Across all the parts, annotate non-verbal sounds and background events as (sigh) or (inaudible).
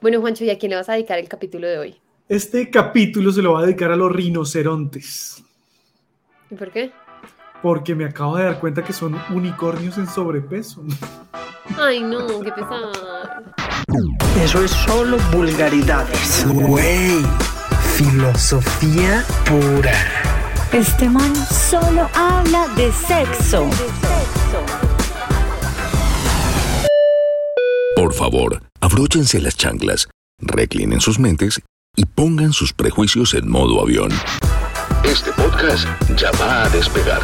Bueno, Juancho, ¿y a quién le vas a dedicar el capítulo de hoy? Este capítulo se lo va a dedicar a los rinocerontes. ¿Y por qué? Porque me acabo de dar cuenta que son unicornios en sobrepeso. (laughs) Ay, no, qué pesar. Eso es solo vulgaridades. Güey, filosofía pura. Este man solo habla de sexo. Por favor, abróchense las chanclas, reclinen sus mentes y pongan sus prejuicios en modo avión. Este podcast ya va a despegar.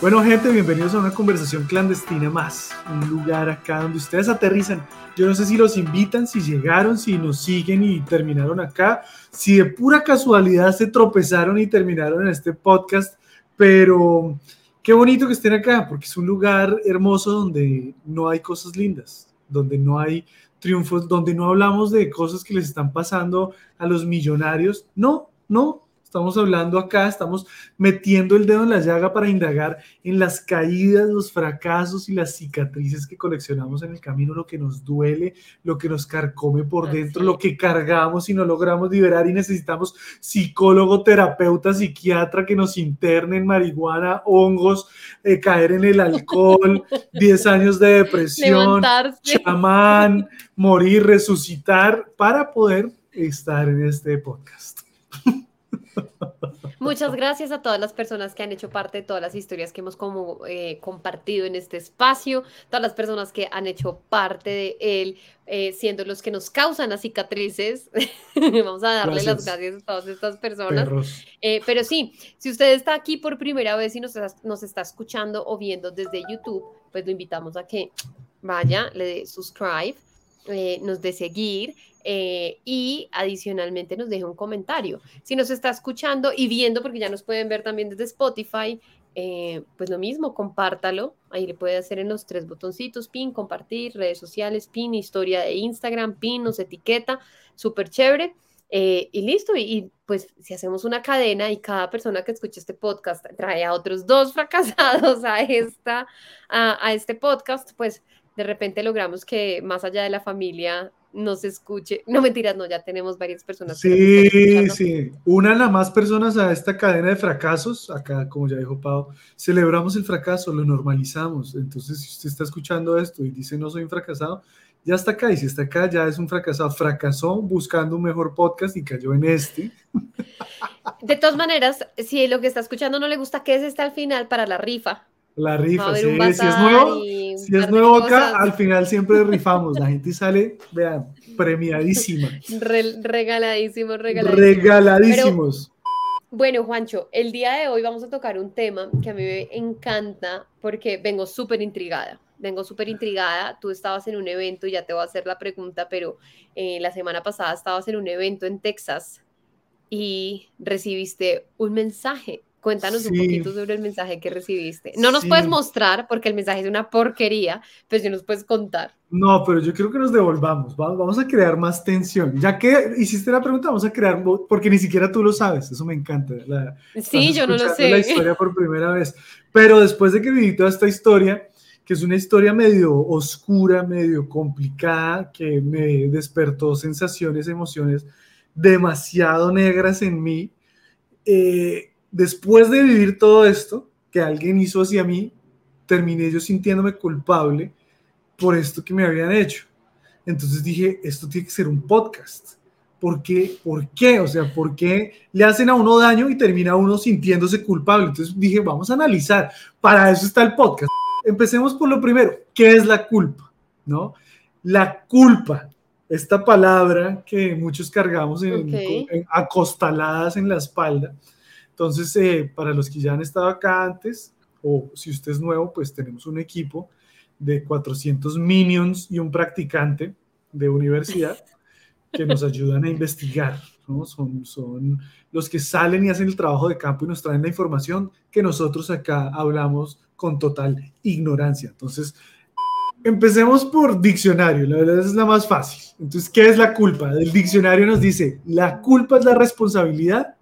Bueno, gente, bienvenidos a una conversación clandestina más. Un lugar acá donde ustedes aterrizan. Yo no sé si los invitan, si llegaron, si nos siguen y terminaron acá, si de pura casualidad se tropezaron y terminaron en este podcast, pero qué bonito que estén acá, porque es un lugar hermoso donde no hay cosas lindas, donde no hay triunfos, donde no hablamos de cosas que les están pasando a los millonarios. No, no, Estamos hablando acá, estamos metiendo el dedo en la llaga para indagar en las caídas, los fracasos y las cicatrices que coleccionamos en el camino, lo que nos duele, lo que nos carcome por dentro, lo que cargamos y no logramos liberar y necesitamos psicólogo, terapeuta, psiquiatra que nos internen marihuana, hongos, eh, caer en el alcohol, (laughs) 10 años de depresión, chamán, morir, resucitar para poder estar en este podcast. Muchas gracias a todas las personas que han hecho parte de todas las historias que hemos como, eh, compartido en este espacio, todas las personas que han hecho parte de él, eh, siendo los que nos causan las cicatrices. (laughs) Vamos a darle las gracias a todas estas personas. Eh, pero sí, si usted está aquí por primera vez y nos, nos está escuchando o viendo desde YouTube, pues lo invitamos a que vaya, le dé subscribe, nos dé seguir eh, y adicionalmente nos deje un comentario. Si nos está escuchando y viendo, porque ya nos pueden ver también desde Spotify, eh, pues lo mismo, compártalo. Ahí le puede hacer en los tres botoncitos, pin, compartir, redes sociales, pin, historia de Instagram, pin, nos etiqueta, súper chévere. Eh, y listo, y, pues si hacemos una cadena y cada persona que escuche este podcast trae a otros dos (laughs) fracasados a, esta, a este podcast, pues de repente logramos que más allá de la familia nos escuche. No mentiras, no, ya tenemos varias personas. Sí, sí. Unan a más personas a esta cadena de fracasos. Acá, como ya dijo Pau, celebramos el fracaso, lo normalizamos. Entonces, si usted está escuchando esto y dice no soy un fracasado, ya está acá. Y si está acá, ya es un fracasado. Fracasó buscando un mejor podcast y cayó en este. De todas maneras, si lo que está escuchando no le gusta, que es este al final para la rifa. La rifa, sí, si es nuevo, si es nuevo acá, al final siempre rifamos. La gente sale, vean, premiadísima. regaladísimos, regaladísimos. Regaladísimos. bueno, Juancho, el día de hoy vamos a tocar un tema que a mí me encanta porque vengo súper intrigada. Vengo súper intrigada. Tú estabas en un evento, ya te voy a hacer la pregunta, pero eh, la semana pasada estabas en un evento en Texas y recibiste un mensaje Cuéntanos un poquito sobre el mensaje que recibiste. No nos puedes mostrar porque el mensaje es una porquería, pero sí nos puedes contar. No, pero yo creo que nos devolvamos. Vamos a crear más tensión. Ya que hiciste la pregunta, vamos a crear, porque ni siquiera tú lo sabes. Eso me encanta. sí, yo no lo sé. La historia por primera vez. Pero después de que viví toda esta historia, que es una historia medio oscura, medio complicada, que me despertó sensaciones, emociones demasiado negras en mí. Eh, después de vivir todo esto que alguien hizo hacia mí, terminé yo sintiéndome culpable por esto que me habían hecho. Entonces dije, esto tiene que ser un podcast. ¿Por qué? ¿Por qué? O sea, ¿por qué le hacen a uno daño y termina uno sintiéndose culpable? Entonces dije, vamos a analizar. Para eso está el podcast. Empecemos por lo primero. ¿Qué es la culpa? ¿No? La culpa, esta palabra que muchos cargamos en, acostaladas en la espalda, entonces, eh, para los que ya han estado acá antes, o si usted es nuevo, pues tenemos un equipo de 400 minions y un practicante de universidad que nos (laughs) ayudan a investigar. Son, son los que salen y hacen el trabajo de campo y nos traen la información que nosotros acá hablamos con total ignorancia. Entonces, empecemos por diccionario, la verdad es la más fácil. Entonces, ¿qué es la culpa? El diccionario nos dice, la culpa es la responsabilidad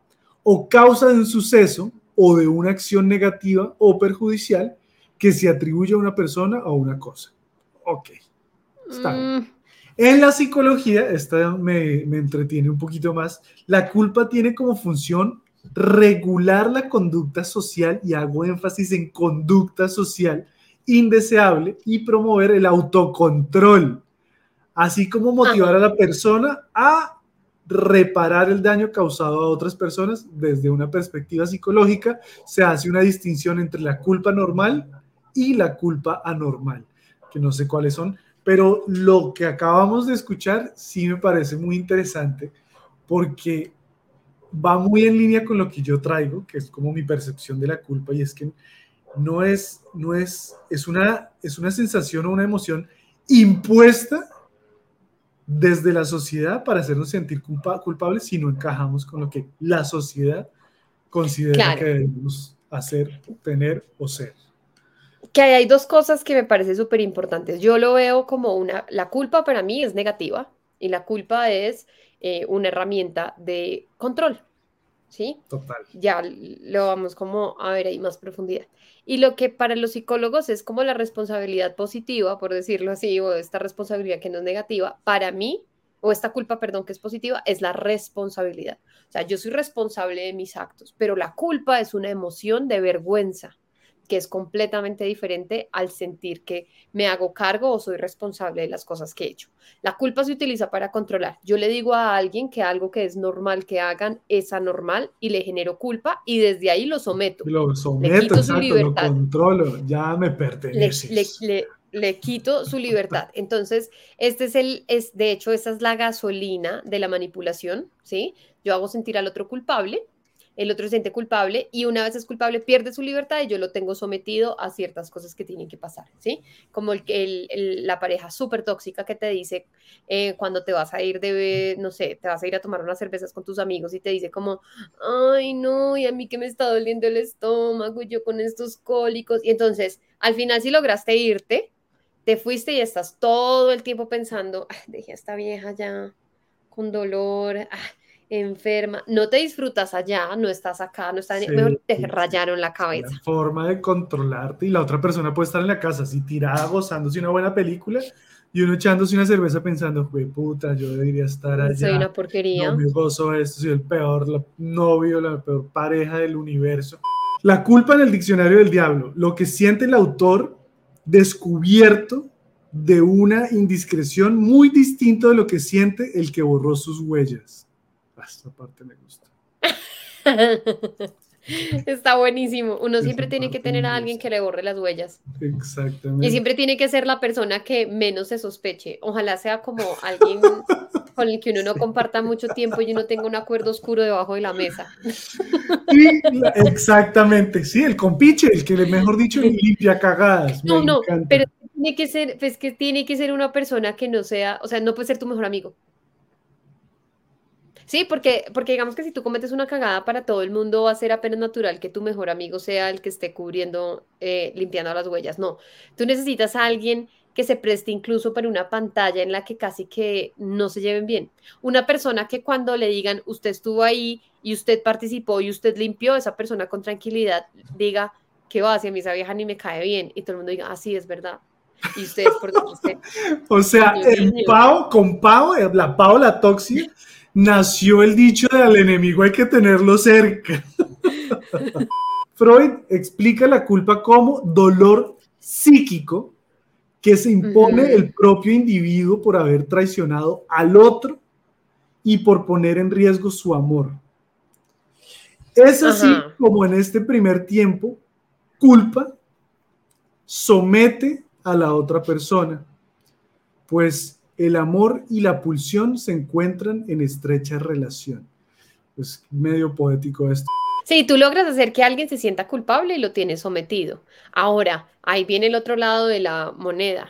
o causa de un suceso o de una acción negativa o perjudicial que se atribuye a una persona o a una cosa. Ok. Está mm, En la psicología, esta me, me entretiene un poquito más, la culpa tiene como función regular la conducta social, y hago énfasis en conducta social indeseable, y promover el autocontrol, así como motivar a la persona a reparar el daño causado a otras personas desde una perspectiva psicológica. Se hace una distinción entre la culpa normal y la culpa anormal, que no sé cuáles son, pero lo que acabamos de escuchar sí me parece muy interesante porque va muy en línea con lo que yo traigo, que es como mi percepción de la culpa, y es que no es, no es, es una, es una sensación o una emoción impuesta desde la sociedad para hacernos sentir culpa, culpables si no encajamos con lo que la sociedad considera que debemos hacer, tener o ser. Que hay dos cosas que me parecen súper importantes. Yo lo veo como una, la culpa para mí es negativa y la culpa es eh, una herramienta de control. ¿Sí? Total. Ya lo vamos como a ver ahí más profundidad. Y lo que para los psicólogos es como la responsabilidad positiva, por decirlo así, o esta responsabilidad que no es negativa, para mí, o esta culpa, perdón, que es positiva, es la responsabilidad. O sea, yo soy responsable de mis actos, pero la culpa es una emoción de vergüenza que es completamente diferente al sentir que me hago cargo o soy responsable de las cosas que he hecho. La culpa se utiliza para controlar. Yo le digo a alguien que algo que es normal que hagan es anormal y le genero culpa y desde ahí lo someto. Lo someto, le quito su libertad. lo controlo, ya me pertenece. Le, le, quito su libertad. Entonces, este es el, es, de hecho, esa es la gasolina de la manipulación, ¿sí? Yo hago sentir al otro culpable el otro se siente culpable y una vez es culpable pierde su libertad y yo lo tengo sometido a ciertas cosas que tienen que pasar, ¿sí? Como el, el, la pareja súper tóxica que te dice eh, cuando te vas a ir de, no sé, te vas a ir a tomar unas cervezas con tus amigos y te dice como, ay, no, y a mí que me está doliendo el estómago yo con estos cólicos. Y entonces, al final si lograste irte, te fuiste y estás todo el tiempo pensando, dejé a esta vieja ya con dolor, ah, enferma, no te disfrutas allá, no estás acá, no estás, mejor te rayaron la cabeza. La forma de controlarte y la otra persona puede estar en la casa así tirada gozándose una buena película y uno echándose una cerveza pensando, güey, puta, yo debería estar allá. Soy una porquería. No me gozo esto, soy el peor novio, la peor pareja del universo. La culpa en el diccionario del diablo, lo que siente el autor descubierto de una indiscreción muy distinto de lo que siente el que borró sus huellas. Esta parte me gusta. (laughs) Está buenísimo. Uno siempre tiene que tener a alguien que le borre las huellas. Exactamente. Y siempre tiene que ser la persona que menos se sospeche. Ojalá sea como alguien (laughs) con el que uno no comparta mucho tiempo y uno tenga un acuerdo oscuro debajo de la mesa. exactamente. Sí, el compiche, el que, mejor dicho, limpia cagadas. No, no, pero tiene que ser, pues que tiene que ser una persona que no sea, o sea, no puede ser tu mejor amigo. Sí, porque, porque digamos que si tú cometes una cagada para todo el mundo va a ser apenas natural que tu mejor amigo sea el que esté cubriendo, eh, limpiando las huellas. No, tú necesitas a alguien que se preste incluso para una pantalla en la que casi que no se lleven bien. Una persona que cuando le digan, usted estuvo ahí y usted participó y usted limpió, esa persona con tranquilidad diga, ¿qué va? Si a mí esa vieja ni me cae bien. Y todo el mundo diga, así ah, es verdad. Y ustedes, por (laughs) usted, O sea, el Pau, con Pau, la Pau, la tóxica nació el dicho de al enemigo hay que tenerlo cerca. (laughs) Freud explica la culpa como dolor psíquico que se impone el propio individuo por haber traicionado al otro y por poner en riesgo su amor. Es así como en este primer tiempo, culpa somete a la otra persona, pues el amor y la pulsión se encuentran en estrecha relación. Es medio poético esto. Sí, tú logras hacer que alguien se sienta culpable y lo tienes sometido. Ahora, ahí viene el otro lado de la moneda.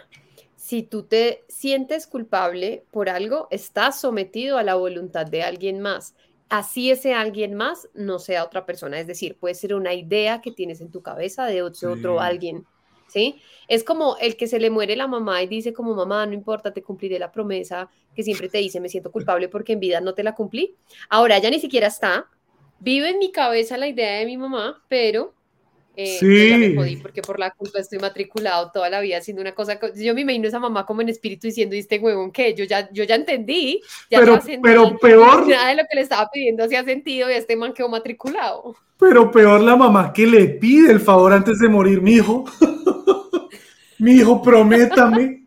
Si tú te sientes culpable por algo, estás sometido a la voluntad de alguien más. Así ese alguien más no sea otra persona. Es decir, puede ser una idea que tienes en tu cabeza de otro, otro alguien. ¿Sí? Es como el que se le muere la mamá y dice como mamá, no importa, te cumpliré la promesa que siempre te dice, me siento culpable porque en vida no te la cumplí. Ahora ya ni siquiera está, vive en mi cabeza la idea de mi mamá, pero Eh, Sí. ya me jodí porque por la culpa estoy matriculado toda la vida haciendo una cosa. co- Yo me imagino a esa mamá como en espíritu diciendo, ¿y este huevón qué? Yo ya, yo ya entendí, ya Pero- trascendí, pero peor- Nada de lo que le estaba pidiendo hacía sentido y este man quedó matriculado. Pero peor la mamá que le pide el favor antes de morir, mi hijo. (laughs) mi hijo, prométame,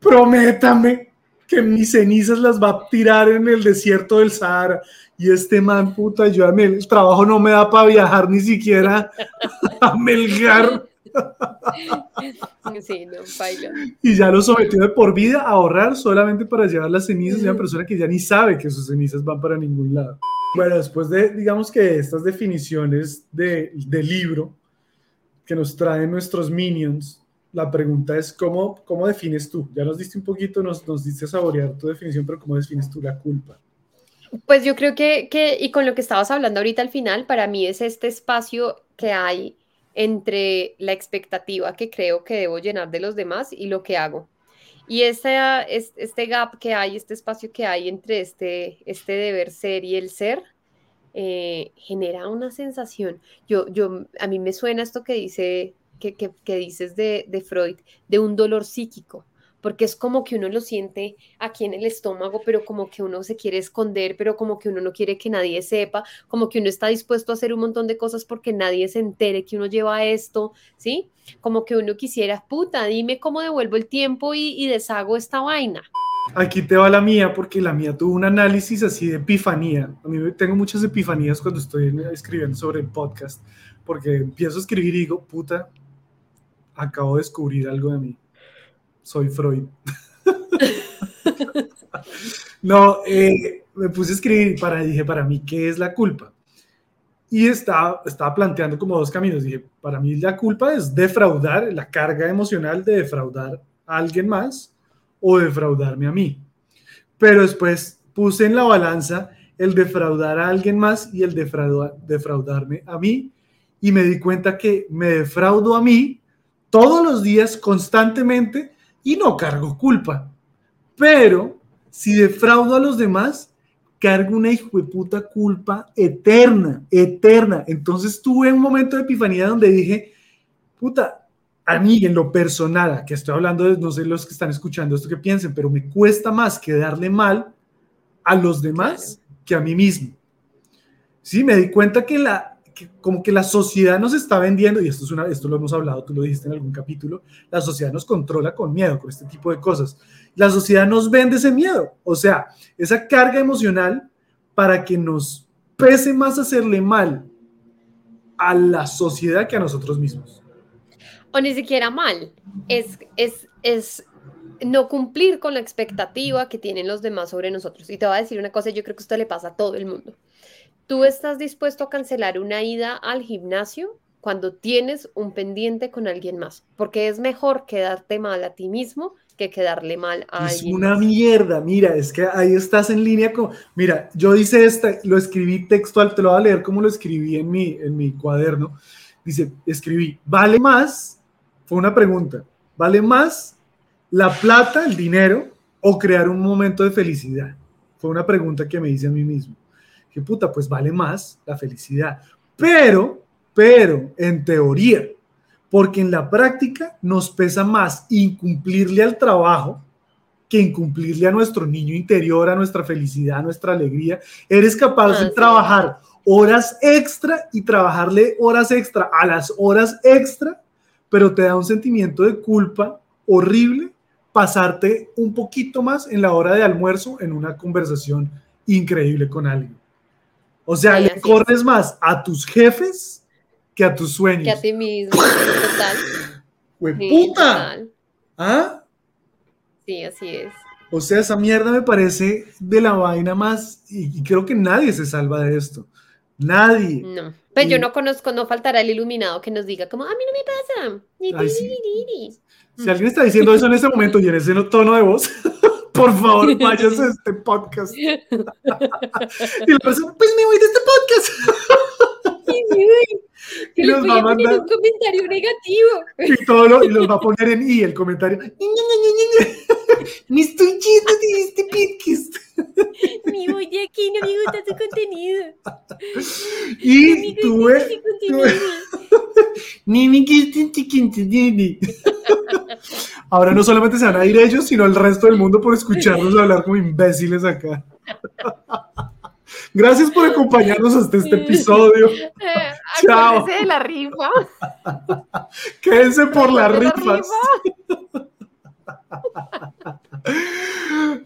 prométame que mis cenizas las va a tirar en el desierto del Sahara. Y este man, puta, ayúdame, el trabajo no me da para viajar ni siquiera (laughs) a Melgar. (laughs) Sí, no, baila. Y ya lo sometió de por vida a ahorrar solamente para llevar las cenizas de una persona que ya ni sabe que sus cenizas van para ningún lado. Bueno, después de, digamos que estas definiciones de, de libro que nos traen nuestros minions, la pregunta es, ¿cómo, cómo defines tú? Ya nos diste un poquito, nos, nos diste a saborear tu definición, pero ¿cómo defines tú la culpa? Pues yo creo que, que, y con lo que estabas hablando ahorita al final, para mí es este espacio que hay entre la expectativa que creo que debo llenar de los demás y lo que hago. Y este, es- este gap que hay, este espacio que hay entre este, este deber ser y el ser, eh, genera una sensación. Yo, yo, a mí me suena esto que dice, que, que, que dices de, de Freud, de un dolor psíquico porque es como que uno lo siente aquí en el estómago, pero como que uno se quiere esconder, pero como que uno no quiere que nadie sepa, como que uno está dispuesto a hacer un montón de cosas porque nadie se entere que uno lleva esto, ¿sí? Como que uno quisiera, puta, dime cómo devuelvo el tiempo y, y deshago esta vaina. Aquí te va la mía, porque la mía tuvo un análisis así de epifanía. A mí tengo muchas epifanías cuando estoy en- escribiendo sobre el podcast, porque empiezo a escribir y digo, puta, acabo de descubrir algo de mí. Soy Freud. (laughs) no, eh, me puse a escribir para, dije, para mí, ¿qué es la culpa? Y estaba, estaba planteando como dos caminos. Dije, para mí la culpa es defraudar, la carga emocional de defraudar a alguien más o defraudarme a mí. Pero después puse en la balanza el defraudar a alguien más y el defrauda- defraudarme a mí y me di cuenta que me defraudo a mí todos los días constantemente y no cargo culpa. Pero si defraudo a los demás, cargo una hijo de puta culpa eterna, eterna. Entonces tuve un momento de epifanía donde dije, puta, a mí en lo personal, que estoy hablando de, no sé los que están escuchando esto que piensen, pero me cuesta más quedarle mal a los demás que a mí mismo. Sí, me di cuenta que la como que la sociedad nos está vendiendo, y esto, es una, esto lo hemos hablado, tú lo dijiste en algún capítulo, la sociedad nos controla con miedo, con este tipo de cosas. La sociedad nos vende ese miedo, o sea, esa carga emocional para que nos pese más hacerle mal a la sociedad que a nosotros mismos. O ni siquiera mal, es, es, es no cumplir con la expectativa que tienen los demás sobre nosotros. Y te voy a decir una cosa, yo creo que esto le pasa a todo el mundo. Tú estás dispuesto a cancelar una ida al gimnasio cuando tienes un pendiente con alguien más, porque es mejor quedarte mal a ti mismo que quedarle mal a Es alguien una más. mierda, mira, es que ahí estás en línea con... Mira, yo hice esta, lo escribí textual, te lo voy a leer como lo escribí en mi, en mi cuaderno. Dice, escribí, ¿vale más? Fue una pregunta, ¿vale más la plata, el dinero o crear un momento de felicidad? Fue una pregunta que me hice a mí mismo. Que puta, pues vale más la felicidad. Pero, pero, en teoría, porque en la práctica nos pesa más incumplirle al trabajo que incumplirle a nuestro niño interior, a nuestra felicidad, a nuestra alegría. Eres capaz Ah, de sí. trabajar horas extra y trabajarle horas extra a las horas extra, pero te da un sentimiento de culpa horrible pasarte un poquito más en la hora de almuerzo en una conversación increíble con alguien. O sea, Sí, le es. corres más a tus jefes que a tus sueños. Que a ti mismo, total. (laughs) ¡Hue sí, puta! total. ¿Ah? Sí, así es. O sea, esa mierda me parece de la vaina más, y, creo que nadie se salva de esto. Nadie. No. Pues yo no conozco, no faltará el iluminado que nos diga como, a mí no me pasa. Ni, Ay, ni, sí. ni, ni, ni". Si alguien está diciendo eso en este momento y en ese tono de voz, (laughs) por favor, (laughs) váyase a este podcast. y la persona, pues me voy de este podcast. Sí, sí, güey. Que Y voy va a mandar- un comentario negativo. Y todo lo, y los va a poner en i el comentario. "Ñe, Ñe, Ñe, Ñe, Ñe. Me estoy de este podcast. Me voy de aquí, no me gusta su contenido. Y tuve. Nini, nini. Ahora no solamente se van a ir ellos, sino el resto del mundo por escucharnos hablar como imbéciles acá. Gracias por acompañarnos hasta este episodio. Eh, Chao. acuérdese de la rifa. Quédense por las ¿De la rifas.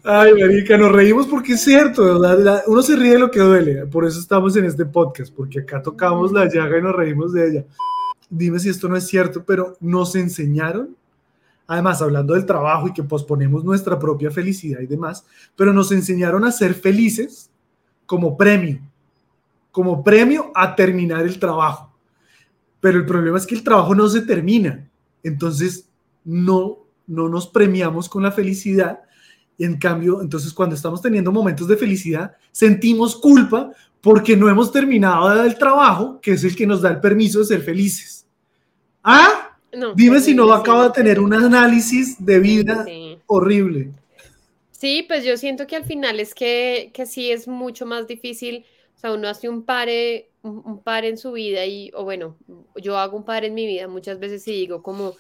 Ay, marica, nos reímos porque es cierto, uno se ríe de lo que duele, por eso estamos en este podcast, porque acá tocamos la llaga y nos reímos de ella. Dime si esto no es cierto, pero nos enseñaron, además hablando del trabajo y que posponemos nuestra propia felicidad y demás, pero nos enseñaron a ser felices como premio, como premio a terminar el trabajo. Pero el problema es que el trabajo no se termina, entonces no, no nos premiamos con la felicidad. En cambio, entonces cuando estamos teniendo momentos de felicidad, sentimos culpa porque no hemos terminado el trabajo, que es el que nos da el permiso de ser felices. Ah, No, dime si no acaba de tener un análisis de vida Sí. horrible. Sí, pues yo siento que al final es que, que sí es mucho más difícil, o sea, uno hace un pare, un, un pare en su vida y, o bueno, yo hago un pare en mi vida muchas veces y digo como,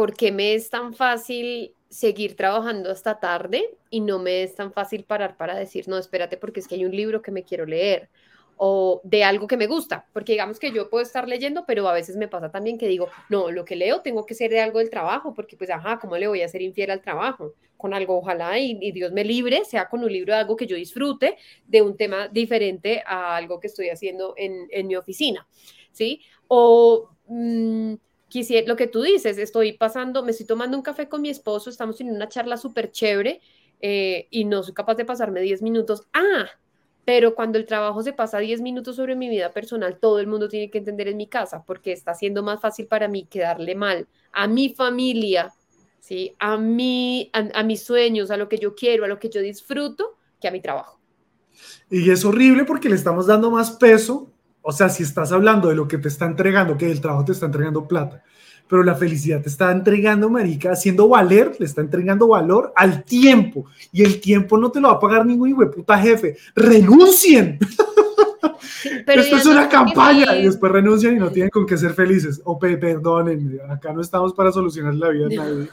¿por qué me es tan fácil seguir trabajando hasta tarde y no me es tan fácil parar para decir, no, espérate, porque es que hay un libro que me quiero leer? o de algo que me gusta, porque digamos que yo puedo estar leyendo, pero a veces me pasa también que digo, no, lo que leo tengo que ser de algo del trabajo, porque pues, ajá, ¿cómo le voy a ser infiel al trabajo? Con algo, ojalá, y, Dios me libre, sea con un libro de algo que yo disfrute, de un tema diferente a algo que estoy haciendo en, en mi oficina, ¿sí? O mm, quisiera, lo que tú dices, estoy pasando, me estoy tomando un café con mi esposo, estamos en una charla súper chévere eh, y no soy capaz de pasarme 10 minutos. Ah, pero cuando el trabajo se pasa 10 minutos sobre mi vida personal, todo el mundo tiene que entender en mi casa, porque está siendo más fácil para mí quedarle mal a mi familia, ¿sí? a, mí, a, a mis sueños, a lo que yo quiero, a lo que yo disfruto, que a mi trabajo. Y es horrible porque le estamos dando más peso. O sea, si estás hablando de lo que te está entregando, que el trabajo te está entregando plata, pero la felicidad te está entregando, marica, haciendo valer, le está entregando valor al tiempo. Y el tiempo no te lo va a pagar ningún hijo de puta jefe. ¡Renuncien! (laughs) Pero Esto es una campaña y después renuncian y no tienen con qué ser felices. O perdonen, acá no estamos para solucionar la vida de nadie.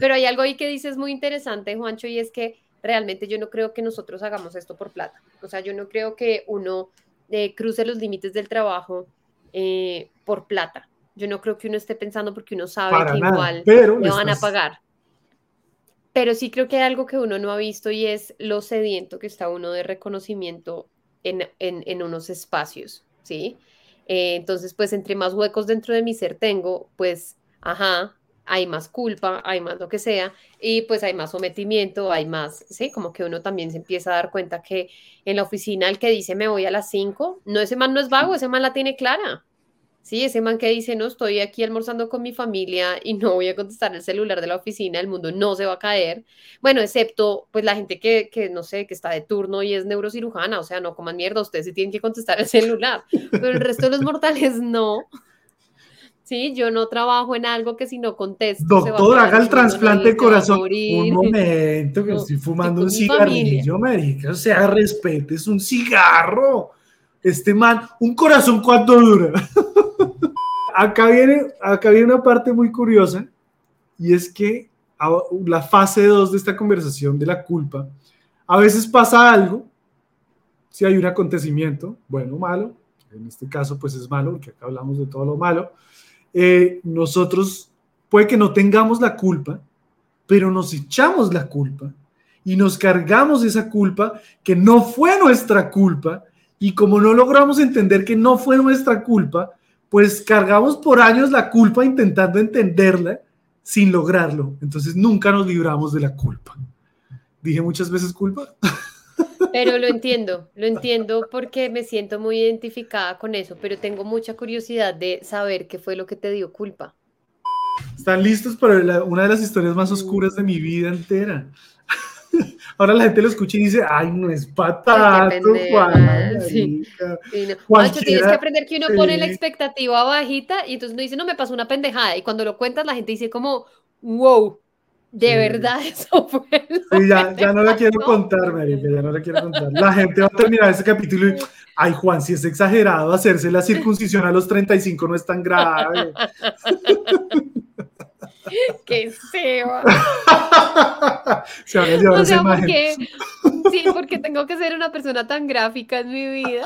Pero hay algo ahí que dices muy interesante, Juancho, y es que realmente yo no creo que nosotros hagamos esto por plata. O sea, yo no creo que uno eh, cruce los límites del trabajo eh, por plata. Yo no creo que uno esté pensando porque uno sabe Para que nada, igual pero le van a pagar. Pero sí creo que hay algo que uno no ha visto y es lo sediento que está uno de reconocimiento en, en- en unos espacios, ¿sí? Eh, entonces, pues entre más huecos dentro de mi ser tengo, pues, ajá, hay más culpa, hay más lo que sea, y pues hay más sometimiento, hay más, ¿sí? Como que uno también se empieza a dar cuenta que en la oficina el que dice me voy a las 5, no, ese man no es vago, ese man la tiene clara. Sí, ese man que dice, no, estoy aquí almorzando con mi familia y no voy a contestar el celular de la oficina, el mundo no se va a caer. Bueno, excepto, pues la gente que, que no sé, que está de turno y es neurocirujana, o sea, no coman mierda, ustedes sí tienen que contestar el celular, pero el resto de los mortales no. Sí, yo no trabajo en algo que si no contesto. Doctor, haga el trasplante de corazón. Un momento, que No, estoy fumando un cigarrillo, marica. O sea, respete, es un cigarro. Este man, un corazón, ¿cuánto dura? (laughs) acá, viene, acá viene una parte muy curiosa, y es que a- la fase 2 de esta conversación de la culpa, a veces pasa algo, si hay un acontecimiento, bueno o malo, en este caso pues es malo, porque acá hablamos de todo lo malo, eh, nosotros puede que no tengamos la culpa, pero nos echamos la culpa y nos cargamos esa culpa que no fue nuestra culpa y como no logramos entender que no fue nuestra culpa, pues cargamos por años la culpa intentando entenderla sin lograrlo. Entonces nunca nos libramos de la culpa. Dije muchas veces culpa. (laughs) Pero lo entiendo, lo entiendo porque me siento muy identificada con eso, pero tengo mucha curiosidad de saber qué fue lo que te dio culpa. ¿Están listos para la- una de las historias más oscuras de mi vida entera? (laughs) Ahora la gente lo escucha y dice, ay, no es patato, Juan, sí. marica". Sí, no. Macho, tienes que aprender que uno pone la expectativa bajita y entonces uno dice, no, me pasó una pendejada. Y cuando lo cuentas, la gente dice como, wow, de Sí. verdad (laughs) eso fue. Sí, ya, no la quiero pasó?". contar, marica, ya no la quiero contar. La gente va a terminar ese capítulo y, Ay, Juan, si es exagerado hacerse la circuncisión a los 35 no es tan grave. (laughs) ¡Qué feo! (laughs) Se van a llevar O esa sea, imagen. porque, sí, porque tengo que ser una persona tan gráfica en mi vida.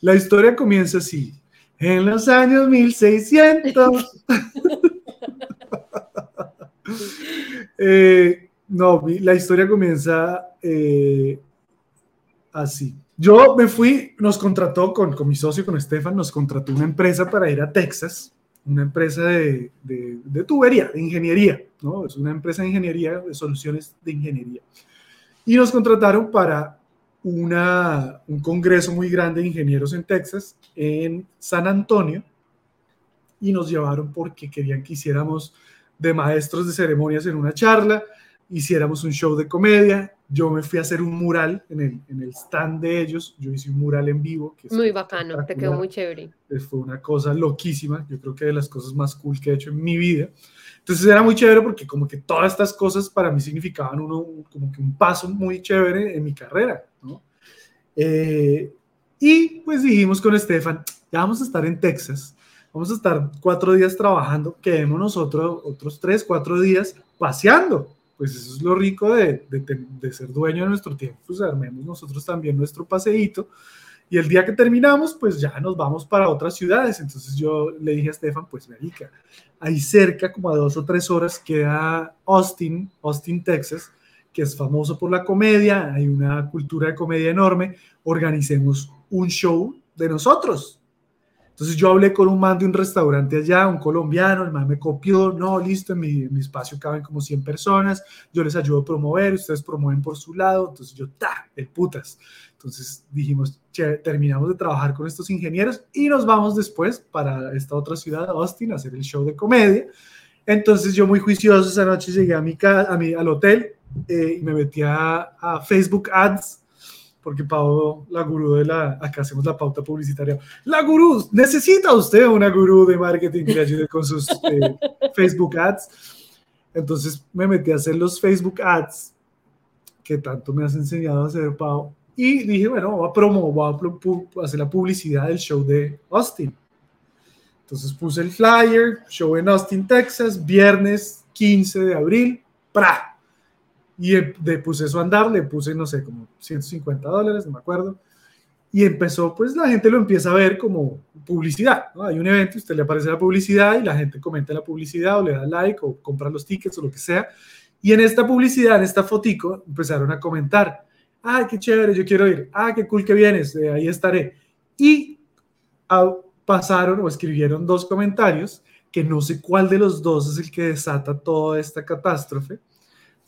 La historia comienza así. En los años 1600. Eh, no, la historia comienza eh, así. Yo me fui, nos contrató con, con mi socio, con Estefan, nos contrató una empresa para ir a Texas, una empresa de, de- de tubería, de ingeniería, ¿no? Es una empresa de ingeniería, de soluciones de ingeniería. Y nos contrataron para una, un congreso muy grande de ingenieros en Texas, en San Antonio, y nos llevaron porque querían que hiciéramos de maestros de ceremonias en una charla, hiciéramos un show de comedia. Yo me fui a hacer un mural en el, en el stand de ellos, yo hice un mural en vivo. Que Muy bacano, te quedó muy chévere. Eh, Fue una cosa loquísima, yo creo que de las cosas más cool que he hecho en mi vida. Entonces era muy chévere porque como que todas estas cosas para mí significaban uno, como que un paso muy chévere en mi carrera, ¿no? Eh, y pues dijimos con Estefan, ya vamos a estar en Texas, vamos a estar cuatro días trabajando, quedémonos otro, otros tres, cuatro días paseando. Pues eso es lo rico de, de, de ser dueño de nuestro tiempo, pues armemos nosotros también nuestro paseíto. Y el día que terminamos, pues ya nos vamos para otras ciudades. Entonces yo le dije a Estefan, pues Marica, ahí cerca, como a dos o tres horas, queda Austin, Austin, Texas, que es famoso por la comedia, hay una cultura de comedia enorme, organicemos un show de nosotros. Entonces yo hablé con un man de un restaurante allá, un colombiano, el man me copió, no, listo, en mi, en mi espacio caben como 100 personas, yo les ayudo a promover, ustedes promueven por su lado, entonces yo, ta, el putas. Entonces dijimos, che, terminamos de trabajar con estos ingenieros y nos vamos después para esta otra ciudad, Austin, a hacer el show de comedia. Entonces yo muy juicioso esa noche llegué a mi, ca- a mi al hotel eh, y me metí a, a Facebook Ads porque Pau, la gurú de la, acá hacemos la pauta publicitaria. La gurú, necesita usted una gurú de marketing que ayude con sus eh, (laughs) Facebook Ads. Entonces me metí a hacer los Facebook Ads que tanto me has enseñado a hacer, Pau. Y dije, bueno, voy a promo, voy a hacer la publicidad del show de Austin. Entonces puse el flyer, show en Austin, Texas, viernes 15 de abril, ¡pra! Y em- le puse eso a andar, le puse, no sé, como 150 dólares, no me acuerdo. Y empezó, pues la gente lo empieza a ver como publicidad. Hay un evento, usted le aparece la publicidad y la gente comenta la publicidad o le da like o compra los tickets o lo que sea. Y en esta publicidad, en esta fotico, empezaron a comentar, ay, qué chévere, yo quiero ir, ah, qué cool que vienes, eh, ahí estaré. Y ah, pasaron o escribieron dos comentarios, que no sé cuál de los dos es el que desata toda esta catástrofe,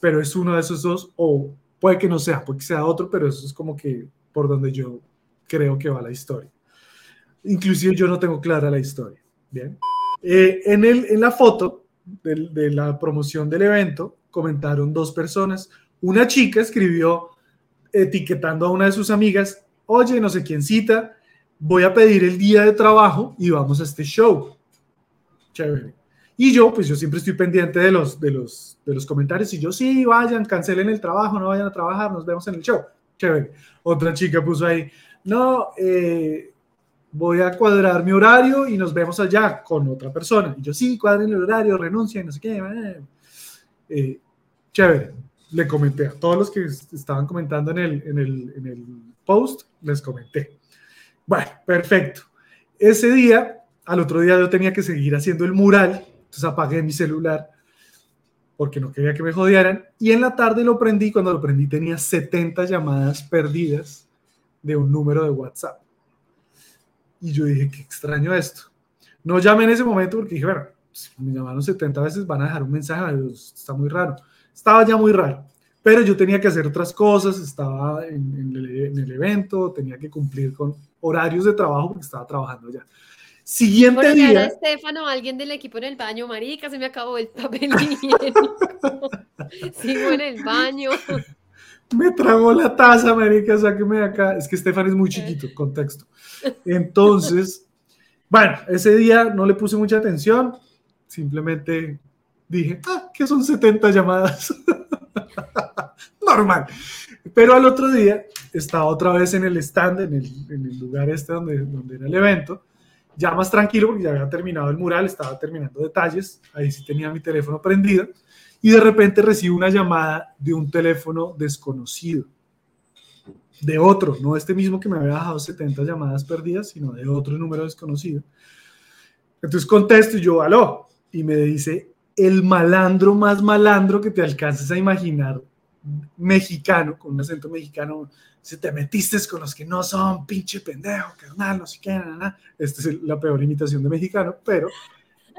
pero es uno de esos dos, o puede que no sea, puede que sea otro, pero eso es como que por donde yo creo que va la historia. Inclusive yo no tengo clara la historia. Bien. Eh, en, el, en la foto del- de, la promoción del evento comentaron dos personas. Una chica escribió etiquetando a una de sus amigas, oye, no sé quién cita, voy a pedir el día de trabajo y vamos a este show. Chévere. Y yo, pues yo siempre estoy pendiente de los, de los, de los comentarios y yo, sí, vayan, cancelen el trabajo, no vayan a trabajar, nos vemos en el show. Chévere. Otra chica puso ahí, no, eh, voy a cuadrar mi horario y nos vemos allá con otra persona. Y yo, sí, cuadren el horario, renuncien, no sé qué. eh". Eh, chévere. Le comenté a todos los que est- estaban comentando en el, en, el, en el post, les comenté. Bueno, perfecto. Ese día, al otro día yo tenía que seguir haciendo el mural, entonces apagué mi celular porque no quería que me jodieran. Y en la tarde lo prendí, cuando lo prendí tenía 70 llamadas perdidas de un número de WhatsApp. Y yo dije, qué extraño esto. No llamé en ese momento porque dije, bueno, si me llamaron 70 veces, van a dejar un mensaje, está muy raro. Estaba ya muy raro, pero yo tenía que hacer otras cosas, estaba en, en el, en el evento, tenía que cumplir con horarios de trabajo porque estaba trabajando ya. Siguiente Por día, Estefano, alguien del equipo en el baño, marica, se me acabó el papel (laughs) higiénico. Sigo en el baño. me tragó la taza, marica, sáqueme de acá. Es que Estefan es muy chiquito, contexto. Entonces, bueno, ese día no le puse mucha atención, simplemente dije, ah, que son 70 llamadas. (laughs) Normal. Pero al otro día estaba otra vez en el stand, en el, en el lugar este donde, donde era el evento, ya más tranquilo porque ya había terminado el mural, estaba terminando detalles, ahí sí tenía mi teléfono prendido, y de repente recibo una llamada de un teléfono desconocido, de otro, no este mismo que me había dejado 70 llamadas perdidas, sino de otro número desconocido. Entonces contesto y yo, aló, y me dice, el malandro más malandro que te alcances a imaginar, mexicano, con un acento mexicano, si te metiste con los que no son, pinche pendejo, carnal, no sé qué, nada. Esta es la peor imitación de mexicano, pero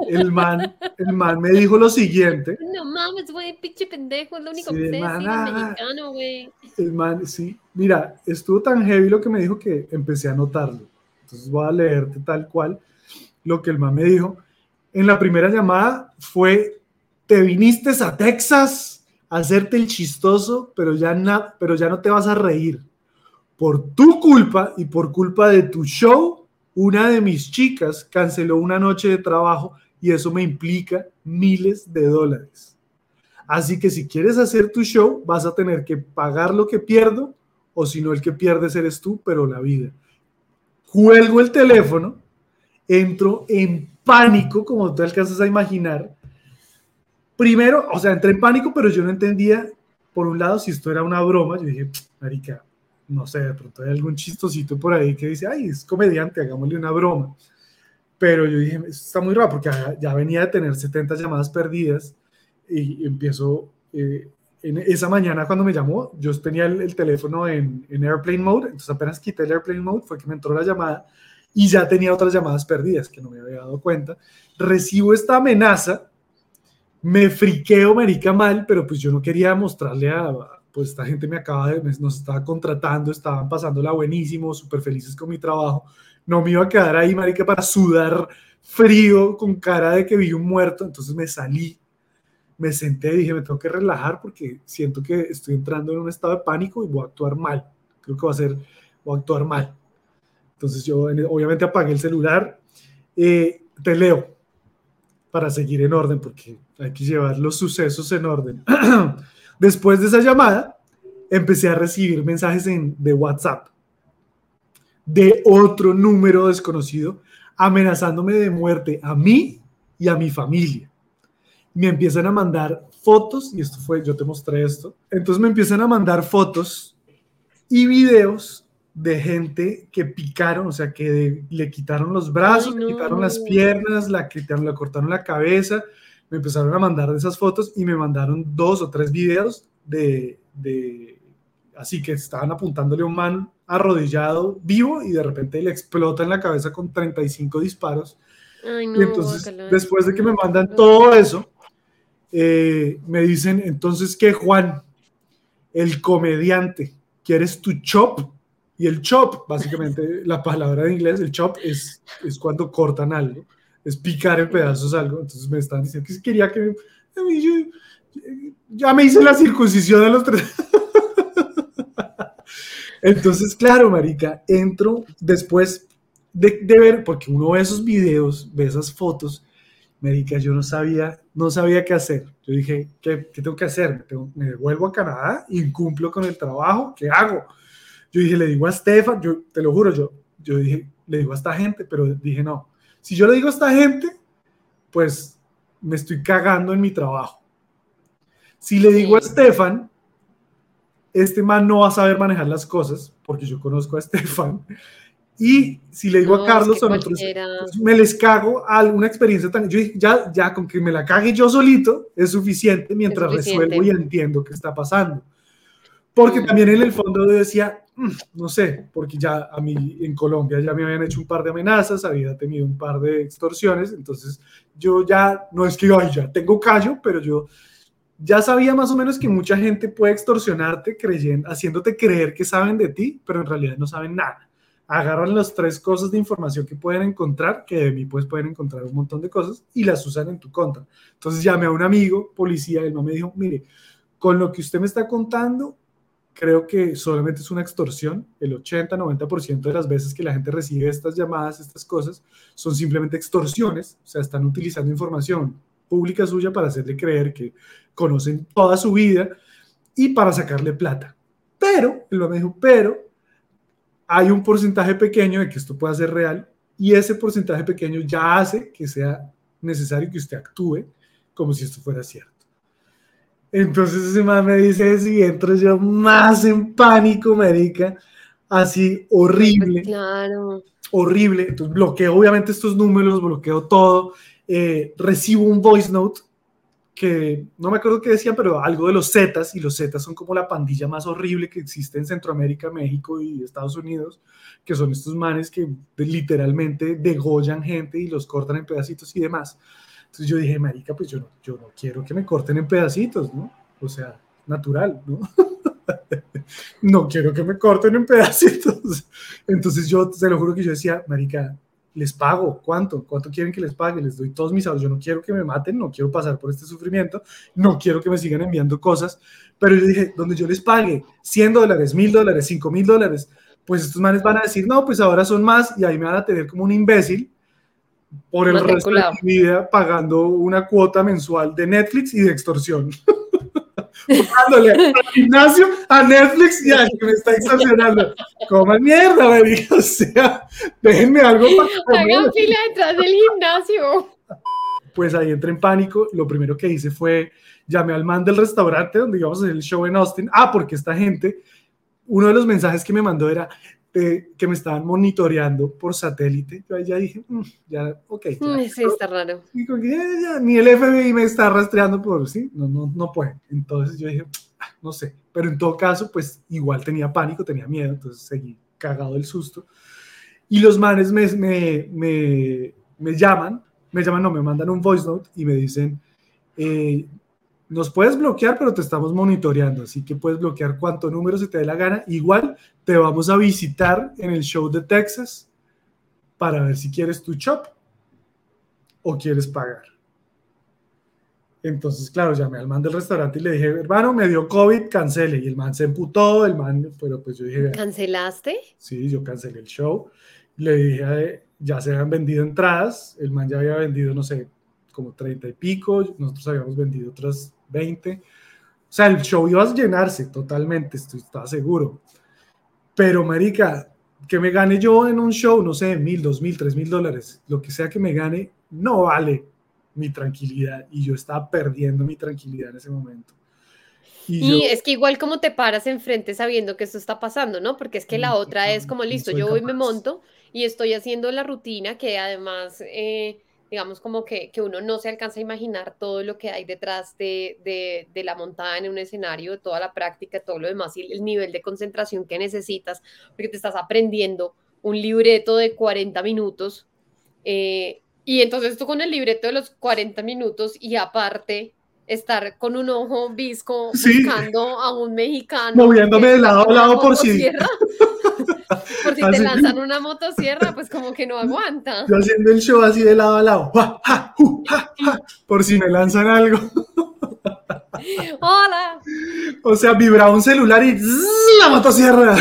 el man, el man me dijo lo siguiente. No mames, güey, pinche pendejo, es lo único Sí, que sé man, ah. mexicano, güey. El man, sí, mira, estuvo tan heavy lo que me dijo que empecé a notarlo. Entonces voy a leerte tal cual lo que el man me dijo. En la primera llamada fue, te viniste a Texas a hacerte el chistoso, pero ya, na- pero ya no te vas a reír. Por tu culpa y por culpa de tu show, una de mis chicas canceló una noche de trabajo y eso me implica miles de dólares. Así que si quieres hacer tu show, vas a tener que pagar lo que pierdo, o si no, el que pierdes eres tú, pero la vida. Cuelgo el teléfono, entro en pánico, como tú alcanzas a imaginar. Primero, o sea, entré en pánico, pero yo no entendía, por un lado, si esto era una broma. Yo dije, marica, no sé, de pronto hay algún chistosito por ahí que dice, ay, es comediante, hagámosle una broma. Pero yo dije, está muy raro, porque ya- venía de tener 70 llamadas perdidas y empiezo, eh, en esa mañana cuando me llamó, yo tenía el, el teléfono en, en airplane mode, entonces apenas quité el airplane mode fue que me entró la llamada y ya tenía otras llamadas perdidas que no me había dado cuenta. Recibo esta amenaza, me friqueo, marica, mal, pero pues yo no quería mostrarle a, pues esta gente me acaba de, nos estaba contratando, estaban pasándola buenísimo, súper felices con mi trabajo, no me iba a quedar ahí, marica, para sudar frío, con cara de que vi un muerto, entonces me salí, me senté y dije, me tengo que relajar porque siento que estoy entrando en un estado de pánico y voy a actuar mal, creo que va a ser, voy a actuar mal. Entonces yo en- obviamente apagué el celular, eh, te leo para seguir en orden porque hay que llevar los sucesos en orden. (clears throat) Después de esa llamada, empecé a recibir mensajes en- de WhatsApp de otro número desconocido amenazándome de muerte a mí y a mi familia. Me empiezan a mandar fotos, y esto fue, yo te mostré esto, entonces me empiezan a mandar fotos y videos de gente que picaron, o sea, que de- le quitaron los brazos, Ay, le quitaron las no. piernas, la le cortaron la cabeza, me empezaron a mandar esas fotos y me mandaron dos o tres videos de, de así que estaban apuntándole a un man arrodillado vivo y de repente le explota en la cabeza con 35 disparos. Ay, no, y entonces, después de que me mandan todo eso, eh, me dicen, entonces, ¿qué, Juan? El comediante, ¿quieres tu chop? Y el chop, básicamente, la palabra en inglés, el chop es, es cuando cortan algo, es picar en pedazos algo. Entonces me están diciendo que quería que... a mí yo- ya me hice la circuncisión a los tres. (laughs) Entonces, claro, marica, entro después de, de ver, porque uno ve esos videos, ve esas fotos, marica, yo no sabía, no sabía qué hacer. Yo dije, ¿qué, qué tengo que hacer? ¿Me, tengo- me devuelvo a Canadá? ¿Incumplo con el trabajo? ¿Qué hago? Yo dije, le digo a Stefan, yo te lo juro, yo, yo dije, le digo a esta gente, pero dije, no, si yo le digo a esta gente, pues me estoy cagando en mi trabajo. Si le digo a Sí. Stefan, este man no va a saber manejar las cosas, porque yo conozco a Stefan. Y si le digo No, a es Carlos que o a nosotros, cualquiera- pues, me les cago a una experiencia tan... Yo ya, ya, con que me la cague yo solito es suficiente mientras suficiente. resuelvo y entiendo qué está pasando. Porque Mm. también en el fondo yo decía, "Mm, no sé, porque ya a mí en Colombia ya me habían hecho un par de amenazas, había tenido un par de extorsiones, entonces yo ya, no es que ay, ya tengo callo, pero yo ya sabía más o menos que mucha gente puede extorsionarte creyendo, haciéndote creer que saben de ti, pero en realidad no saben nada. Agarran las tres cosas de información que pueden encontrar, que de mí pues pueden encontrar un montón de cosas, y las usan en tu contra. Entonces llamé a un amigo, policía, él me dijo, mire, con lo que usted me está contando, creo que solamente es una extorsión. El 80-90% de las veces que la gente recibe estas llamadas, estas cosas, son simplemente extorsiones, o sea, están utilizando información pública suya para hacerle creer que conocen toda su vida y para sacarle plata. pero, él me dijo, pero hay un porcentaje pequeño de que esto pueda ser real y ese porcentaje pequeño ya hace que sea necesario que usted actúe como si esto fuera cierto. Entonces ese man me dice, si entro yo más en pánico, marica, así horrible. Pues claro. Horrible. Entonces bloqueo obviamente estos números, bloqueo todo, eh, recibo un voice note que no me acuerdo qué decía, pero algo de los Zetas, y los Zetas son como la pandilla más horrible que existe en Centroamérica, México y Estados Unidos, que son estos manes que literalmente degollan gente y los cortan en pedacitos y demás. Entonces yo dije, marica, pues yo no, yo no quiero que me corten en pedacitos, ¿no? O sea, natural, ¿no? (laughs) no quiero que me corten en pedacitos. Entonces yo te lo juro que yo decía, marica, les pago, ¿cuánto? ¿Cuánto quieren que les pague? Les doy todos mis ahorros, yo no quiero que me maten, no quiero pasar por este sufrimiento, no quiero que me sigan enviando cosas, pero yo dije, donde yo les pague 100 dólares, 1000 dólares, 5 mil dólares, pues estos manes van a decir, no, pues ahora son más y ahí me van a tener como un imbécil por el resto de mi vida pagando una cuota mensual de Netflix y de extorsión. (laughs) Pagándole al gimnasio, a Netflix y al que me está extorsionando. Coman mierda, me O sea, déjenme algo para (laughs) Hagan fila detrás del gimnasio. Pues ahí entré en pánico. Lo primero que hice fue llamé al man del restaurante donde íbamos a hacer el show en Austin. Ah, porque esta gente, uno de los mensajes que me mandó era, que me estaban monitoreando por satélite. Yo ahí ya dije, mm, ya, ok. Mm, sí, está raro. ni el FBI me está rastreando por, sí, no, no, no puede. Entonces yo dije, ah, no sé. Pero en todo caso, pues igual tenía pánico, tenía miedo, entonces seguí cagado del susto. Y los manes me, me, me, me llaman, me llaman, no, me mandan un voice note y me dicen, eh, nos puedes bloquear, pero te estamos monitoreando, así que puedes bloquear cuánto número se te dé la gana. Igual te vamos a visitar en el show de Texas para ver si quieres tu chop o quieres pagar. Entonces, claro, llamé al man del restaurante y le dije, hermano, me dio COVID, cancele. Y el man se emputó, el man, pero pues yo dije... ¿Cancelaste? Sí, yo cancelé el show. Le dije, ya se habían vendido entradas, el man ya había vendido, no sé, como 30 y pico, nosotros habíamos vendido otras 20. O sea, el show iba a llenarse totalmente, estoy, estaba seguro. Pero, Marica, que me gane yo en un show, no sé, mil, dos mil, tres mil dólares, lo que sea que me gane, no vale mi tranquilidad. Y yo estaba perdiendo mi tranquilidad en ese momento. Y, es que igual como te paras enfrente sabiendo que esto está pasando, ¿no? Porque es que la otra es como, listo, yo voy, me monto y estoy haciendo la rutina que además... Eh, digamos como que, que, uno no se alcanza a imaginar todo lo que hay detrás de, de, de, la montada en un escenario, toda la práctica, todo lo demás y el nivel de concentración que necesitas, porque te estás aprendiendo un libreto de 40 minutos eh, y entonces tú con el libreto de los 40 minutos y aparte estar con un ojo visco buscando a un mexicano. Moviéndome de lado a lado por si. (laughs) por si te lanzan una motosierra, pues como que no aguanta. Yo haciendo el show así de lado a lado. por si me lanzan algo. Hola. O sea, vibraba un celular y la motosierra.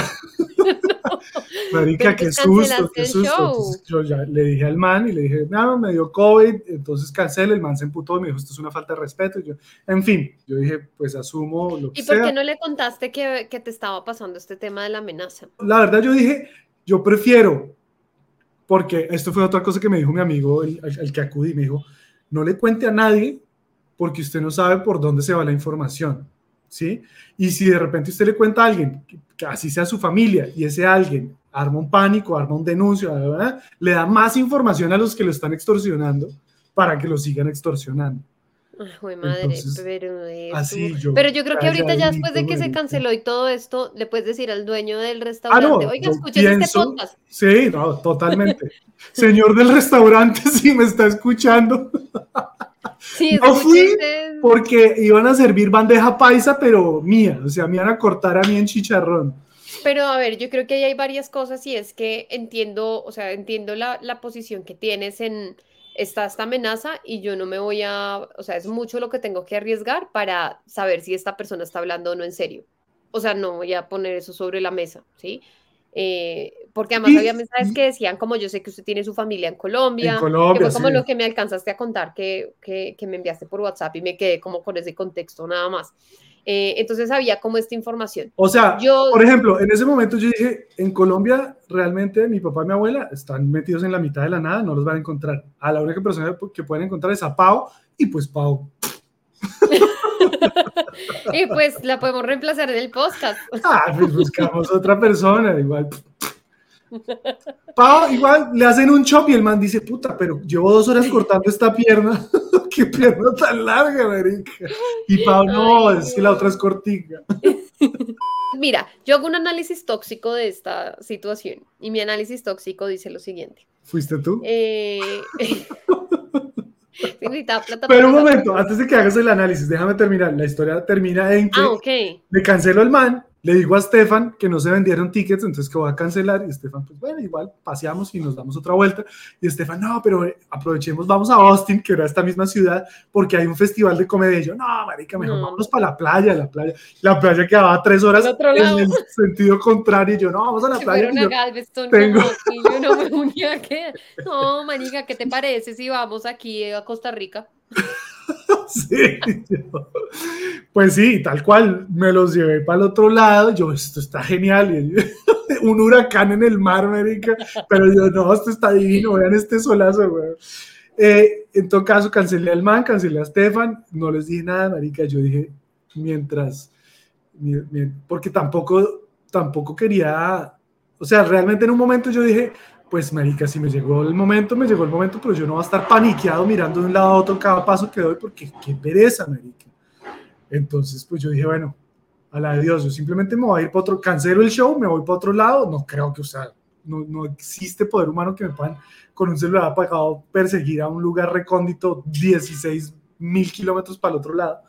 (laughs) Marica, qué susto, qué susto. yo ya le dije al man y le dije, no, me dio COVID, entonces cancele. El man se emputó y me dijo, esto es una falta de respeto. Y yo, en fin, yo dije, pues asumo lo que ¿Y por qué no le contaste que, que te estaba pasando este tema de la amenaza? La verdad, yo dije, yo prefiero, porque esto fue otra cosa que me dijo mi amigo, el, el que acudí, me dijo, no le cuente a nadie porque usted no sabe por dónde se va la información. ¿Sí? Y si de repente usted le cuenta a alguien, que así sea su familia, y ese alguien arma un pánico, arma un denuncio, le da más información a los que lo están extorsionando para que lo sigan extorsionando. Ay, madre, pero, así yo, pero yo creo que ahorita ya después de que se canceló y todo esto, le puedes decir al dueño del ah, restaurante, oiga, escuchen este podcast. Sí, no, totalmente. (laughs) Señor del restaurante, (laughs) si me está escuchando. (laughs) Sí, no fui porque iban a servir bandeja paisa, pero mía, o sea, me iban a cortar a mí en chicharrón. Pero a ver, yo creo que ahí hay varias cosas y es que entiendo, o sea, entiendo la, la posición que tienes en esta, esta amenaza y yo no me voy a, o sea, es mucho lo que tengo que arriesgar para saber si esta persona está hablando o no en serio. O sea, no voy a poner eso sobre la mesa, ¿sí? Eh, porque además había mensajes que decían como yo sé que usted tiene su familia en Colombia, que fue como lo que me alcanzaste a contar que, que, que, me enviaste por WhatsApp y me quedé como con ese contexto nada más. Eh, entonces había como esta información. O sea, Yo- por ejemplo, en ese momento yo dije, en Colombia realmente mi papá y mi abuela están metidos en la mitad de la nada, no los van a encontrar. A la única persona que pueden encontrar es a Pau y pues Pau. (laughs) Y pues la podemos reemplazar en el podcast. Ah, pues buscamos otra persona, igual. Pau, igual le hacen un chop y el man dice, puta, pero llevo dos horas cortando esta pierna. (laughs) Qué pierna tan larga, marica. Y Pau, no, Ay, es que la otra es cortica. (laughs) Mira, yo hago un análisis tóxico de esta situación y mi análisis tóxico dice lo siguiente. ¿Fuiste tú? Eh, (laughs) plata Pero un momento, antes de que hagas el análisis, déjame terminar. La historia termina en que Ah, ok. le cancelo el man, le digo a Stefan que no se vendieron tickets, entonces que voy a cancelar. Y Stefan, pues bueno, igual paseamos y nos damos otra vuelta. Y Stefan, no, pero aprovechemos, vamos a Austin, que era esta misma ciudad, porque hay un festival de comedia. Y yo, no, marica, mejor No. vamos para la playa, la playa. La playa quedaba a tres horas otro en el sentido contrario. Y yo, no, vamos a la Se playa. fueron Y a Galveston tengo- si yo no (laughs) me unía que no, manica, ¿qué te parece si vamos aquí a Costa Rica? Sí, pues sí, tal cual, me los llevé para el otro lado, yo, esto está genial, (laughs) un huracán en el mar, marica, pero yo, no, esto está divino, vean este solazo, güey. Eh, en todo caso, cancelé al man, cancelé a Stefan, no les dije nada, marica, yo dije, mientras, mi- mi- porque tampoco, tampoco quería, o sea, realmente en un momento yo dije, pues marica, si me llegó el momento, me llegó el momento, pero yo no voy a estar paniqueado mirando de un lado a otro cada paso que doy, porque qué pereza, marica. Entonces, pues yo dije, bueno, a la de Dios, yo simplemente me voy a ir para otro, cancelo el show, me voy para otro lado, no creo que, o sea, no, no existe poder humano que me puedan con un celular apagado perseguir a un lugar recóndito 16 mil kilómetros para el otro lado.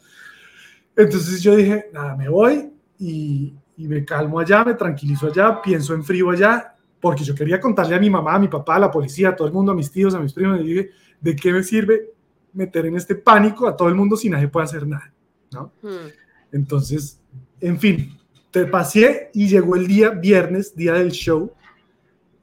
Entonces yo dije, nada, me voy y, y me calmo allá, me tranquilizo allá, pienso en frío allá, porque yo quería contarle a mi mamá, a mi papá, a la policía, a todo el mundo, a mis tíos, a mis primos, y dije, ¿de qué me sirve meter en este pánico a todo el mundo si nadie puede hacer nada? ¿no? Hmm. Entonces, en fin, te pasé y llegó el día viernes, día del show.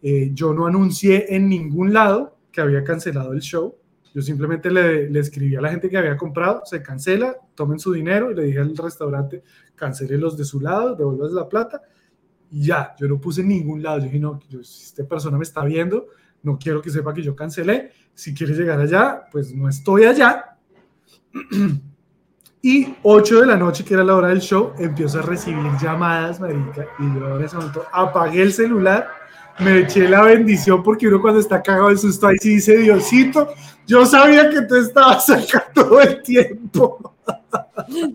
Eh, yo no anuncié en ningún lado que había cancelado el show. Yo simplemente le, le escribí a la gente que había comprado, se cancela, tomen su dinero y le dije al restaurante, cancele los de su lado, devuelvas la plata. Y ya, yo no puse en ningún lado. Yo dije, no, yo, si esta persona me está viendo, no quiero que sepa que yo cancelé. Si quiere llegar allá, pues no estoy allá. (clears throat) Y 8 de la noche, que era la hora del show, empiezo a recibir llamadas, marica. Y yo en ese momento apagué el celular, me eché la bendición, porque uno cuando está cagado de susto ahí sí dice, Diosito, yo sabía que tú estabas acá (laughs) todo el tiempo.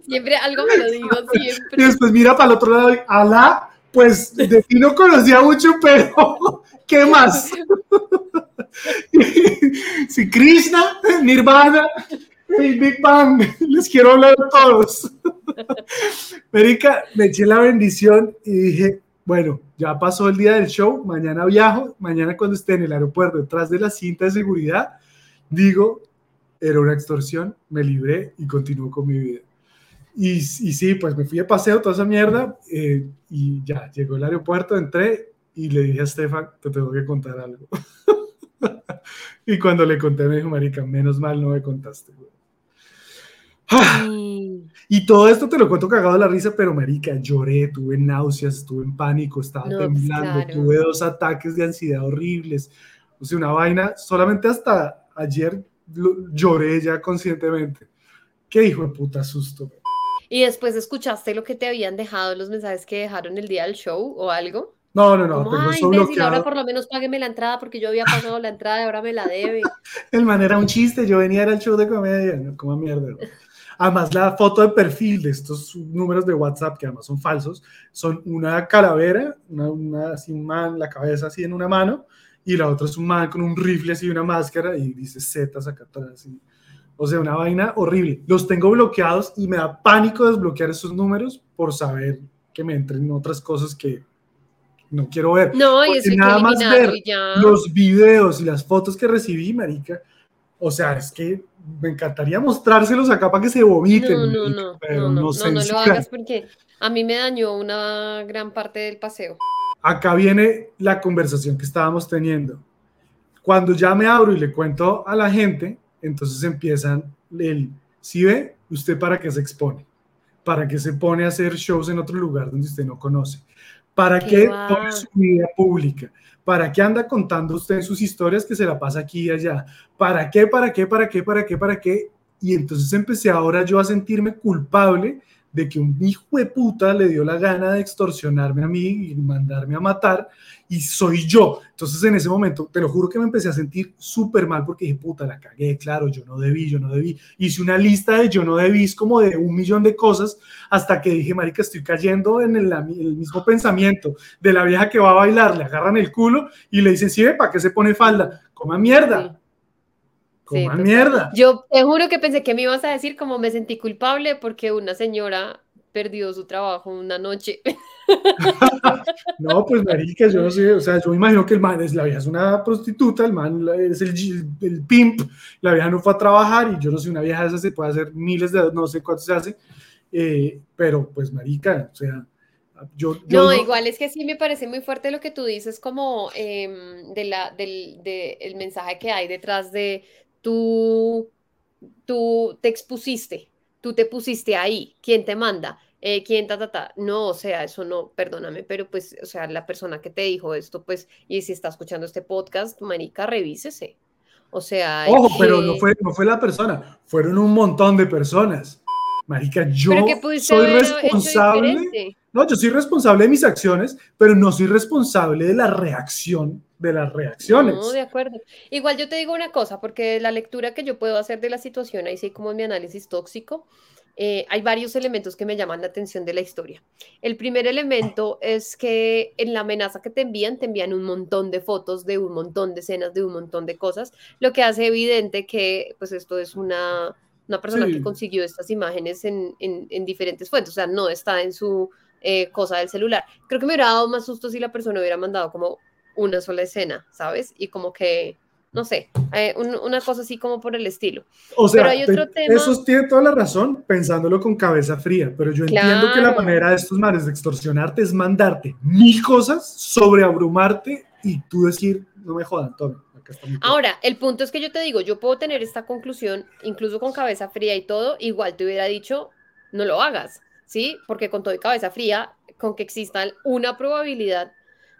Siempre algo me lo digo, (laughs) Y siempre. después mira para el otro lado y, Alá, pues de ti no conocía mucho, pero (laughs) ¿qué más? (laughs) Si Krishna, Nirvana, el Big Bang, les quiero hablar a todos. (laughs) Marica, me eché la bendición y dije, bueno, ya pasó el día del show, mañana viajo, mañana cuando esté en el aeropuerto detrás de la cinta de seguridad, digo, era una extorsión, me libré y continúo con mi vida. Y, y sí, pues me fui de paseo, toda esa mierda, eh, y ya, llegó el aeropuerto, entré y le dije a Stefan, te tengo que contar algo. (laughs) y cuando le conté me dijo, marica, menos mal no me contaste. güey". Sí. y todo esto te lo cuento cagado de la risa, pero marica, lloré, tuve náuseas, estuve en pánico, estaba No, temblando, claro. tuve dos ataques de ansiedad horribles. O sea, una vaina, solamente hasta ayer lo- lloré ya conscientemente. Qué hijo de puta susto. güey. Y después escuchaste lo que te habían dejado, los mensajes que dejaron el día del show o algo. No, no, no, Como, tengo ay, eso imbécil, ahora por lo menos págueme la entrada porque yo había pagado la entrada y ahora me la debe. (laughs) El man era un chiste, yo venía el show de comedia, no como mierda. Además, la foto de perfil de estos números de WhatsApp, que además son falsos, son una calavera, una, una- así un man, la cabeza así en una mano, y la otra es un man con un rifle así, una máscara, y dice Zetas acá atrás. y- o sea, una vaina horrible. Los tengo bloqueados y me da pánico desbloquear esos números por saber que me entren otras cosas que no quiero ver. No, y eso nada más ver ya. los videos y las fotos que recibí, marica, o sea, es que me encantaría mostrárselos acá para que se vomiten, No, no, marica, no, pero no, no, no, no, no lo hagas porque a mí me dañó una gran parte del paseo. Acá viene la conversación que estábamos teniendo. Cuando ya me abro y le cuento a la gente, entonces empiezan el, si ve, usted para qué se expone. ¿Para qué se pone a hacer shows en otro lugar donde usted no conoce? ¿Para Qué qué pone su vida pública? ¿Para qué anda contando usted sus historias que se la pasa aquí y allá? ¿Para qué, para qué, para qué, para qué, para qué? Y entonces empecé ahora yo a sentirme culpable de que un hijo de puta le dio la gana de extorsionarme a mí y mandarme a matar y soy yo. Entonces en ese momento, te lo juro que me empecé a sentir súper mal porque dije, puta, la cagué, claro, yo no debí, yo no debí. Hice una lista de yo no debí, como de un millón de cosas, hasta que dije, marica, estoy cayendo en el, mismo pensamiento de la vieja que va a bailar, le agarran el culo y le dicen, sí, ¿para qué se pone falda? Coma mierda. Sí, Coma mierda. Yo te juro que pensé que me ibas a decir como me sentí culpable porque una señora perdió su trabajo una noche. (laughs) No, pues marica, yo no sé, o sea, yo me imagino que el man es, la vieja es una prostituta, el man es el, el pimp, la vieja no fue a trabajar y yo no sé, una vieja de esas se puede hacer miles de, no sé cuánto se hace, eh, pero pues marica, o sea, yo, yo No, igual es que sí me parece muy fuerte lo que tú dices, como em, de la, del de el mensaje que hay detrás de tú, tú te expusiste, tú te pusiste ahí, ¿quién te manda? Eh, ¿quién ta, ta, ta? No, o sea, eso no, perdóname, pero pues, o sea, la persona que te dijo esto, pues, y si está escuchando este podcast, marica, revísese. O sea, Ojo, pero no fue, no fue la persona, fueron un montón de personas. Marica, yo soy responsable. No, yo soy responsable de mis acciones, pero no soy responsable de la reacción de las reacciones. No, de acuerdo. Igual yo te digo una cosa, porque la lectura que yo puedo hacer de la situación, ahí sí como en mi análisis tóxico, eh, hay varios elementos que me llaman la atención de la historia. El primer elemento es que en la amenaza que te envían, te envían un montón de fotos de un montón de escenas, de un montón de cosas, lo que hace evidente que pues esto es una, una persona Sí. que consiguió estas imágenes en, en- en diferentes fuentes, o sea, no está en su eh, cosa del celular. Creo que me hubiera dado más susto si la persona hubiera mandado como una sola escena, ¿sabes? Y como que, no sé, eh, un- una cosa así como por el estilo. O sea, Pero hay otro te- tema- eso tiene toda la razón pensándolo con cabeza fría, pero yo entiendo que la manera de estos mares de extorsionarte es mandarte mil cosas, sobreabrumarte y tú decir, no me jodan, plata". Ahora, el punto es que yo te digo, yo puedo tener esta conclusión, incluso con cabeza fría y todo, igual te hubiera dicho, no lo hagas, ¿sí? Porque con todo y cabeza fría, con que exista una probabilidad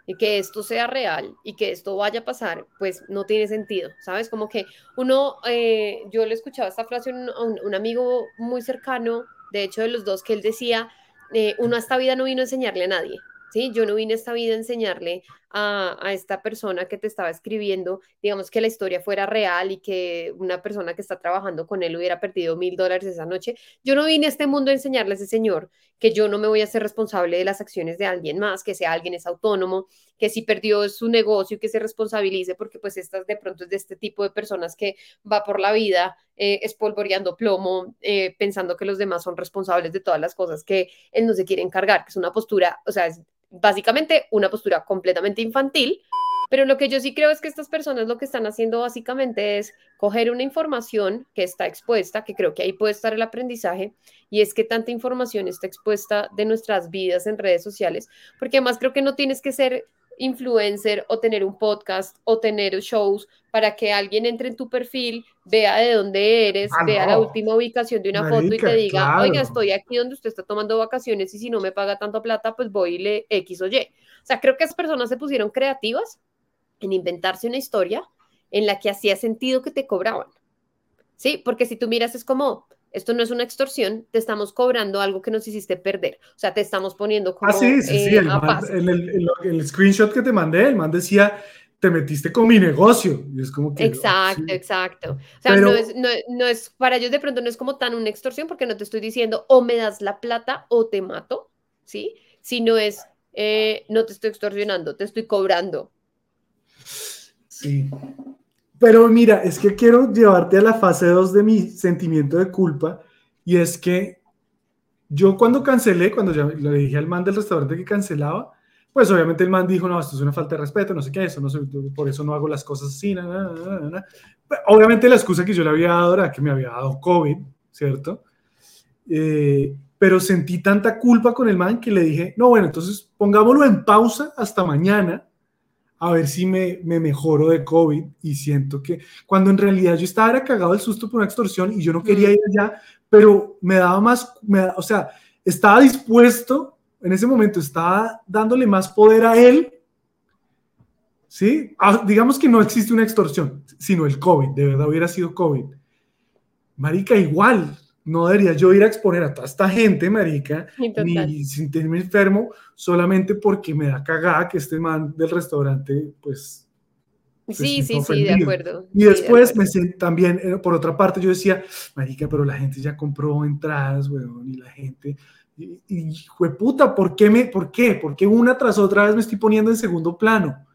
de que esto sea real y que esto vaya a pasar, pues no tiene sentido, ¿sabes? Como que uno, eh, yo le escuchaba esta frase a un amigo muy cercano, de hecho de los dos, que él decía, eh, uno a esta vida no vino a enseñarle a nadie, ¿sí? Yo no vine a esta vida a enseñarle a, esta persona que te estaba escribiendo, digamos que la historia fuera real y que una persona que está trabajando con él hubiera perdido mil dólares esa noche. Yo no vine a este mundo a enseñarle a ese señor que yo no me voy a ser responsable de las acciones de alguien más, que sea alguien es autónomo, que si perdió su negocio, que se responsabilice, porque pues estas de pronto es de este tipo de personas que va por la vida eh, espolvoreando plomo, eh, pensando que los demás son responsables de todas las cosas que él no se quiere encargar, que es una postura, o sea, es básicamente una postura completamente infantil, pero lo que yo sí creo es que estas personas lo que están haciendo básicamente es coger una información que está expuesta, que creo que ahí puede estar el aprendizaje, y es que tanta información está expuesta de nuestras vidas en redes sociales, porque además creo que no tienes que ser influencer o tener un podcast o tener shows para que alguien entre en tu perfil, vea de dónde eres, Ah, vea no. la última ubicación de una foto y Marica, te diga, claro. oiga, estoy aquí donde usted está tomando vacaciones y si no me paga tanta plata, pues voy y le X o Y. O sea, creo que esas personas se pusieron creativas en inventarse una historia en la que hacía sentido que te cobraban. Sí, porque si tú miras es como, esto no es una extorsión, te estamos cobrando algo que nos hiciste perder. O sea, te estamos poniendo como Ah, sí, sí, sí, eh, el, a man- paz. en el, el- el screenshot que te mandé, el man decía, te metiste con mi negocio. Y es como que... Exacto, sí. exacto. O sea, Pero- no, es, no, no es, para ellos de pronto no es como tan una extorsión porque no te estoy diciendo o me das la plata o te mato, ¿sí? Sino es, eh, no te estoy extorsionando, te estoy cobrando. Sí. Pero mira, es que quiero llevarte a la fase 2 de mi sentimiento de culpa y es que yo cuando cancelé, cuando ya le dije al man del restaurante que cancelaba, pues obviamente el man dijo, no, esto es una falta de respeto, no sé qué, eso no sé, por eso no hago las cosas así, na, na, na, na, na". Pero Obviamente la excusa que yo le había dado era que me había dado COVID, ¿cierto? Eh, pero sentí tanta culpa con el man que le dije, no, bueno, entonces pongámoslo en pausa hasta mañana a ver si me, me mejoro de COVID y siento que cuando en realidad yo estaba era cagado el susto por una extorsión y yo no quería ir allá, pero me daba más, me da- o sea, estaba dispuesto, en ese momento estaba dándole más poder a él, ¿sí? Ah, digamos que no existe una extorsión, sino el COVID, de verdad hubiera sido COVID. Marica, igual, no debería yo ir a exponer a toda esta gente, marica, ni sentirme enfermo solamente porque me da cagada que este man del restaurante, pues... se Sí, sí, sí, de acuerdo. Y sí, de después me acuerdo. sen- también, eh, por otra parte, yo decía, marica, pero la gente ya compró entradas, weón, y la gente... Y, y puta, ¿por qué, me, ¿por qué? ¿Por qué una tras otra vez me estoy poniendo en segundo plano?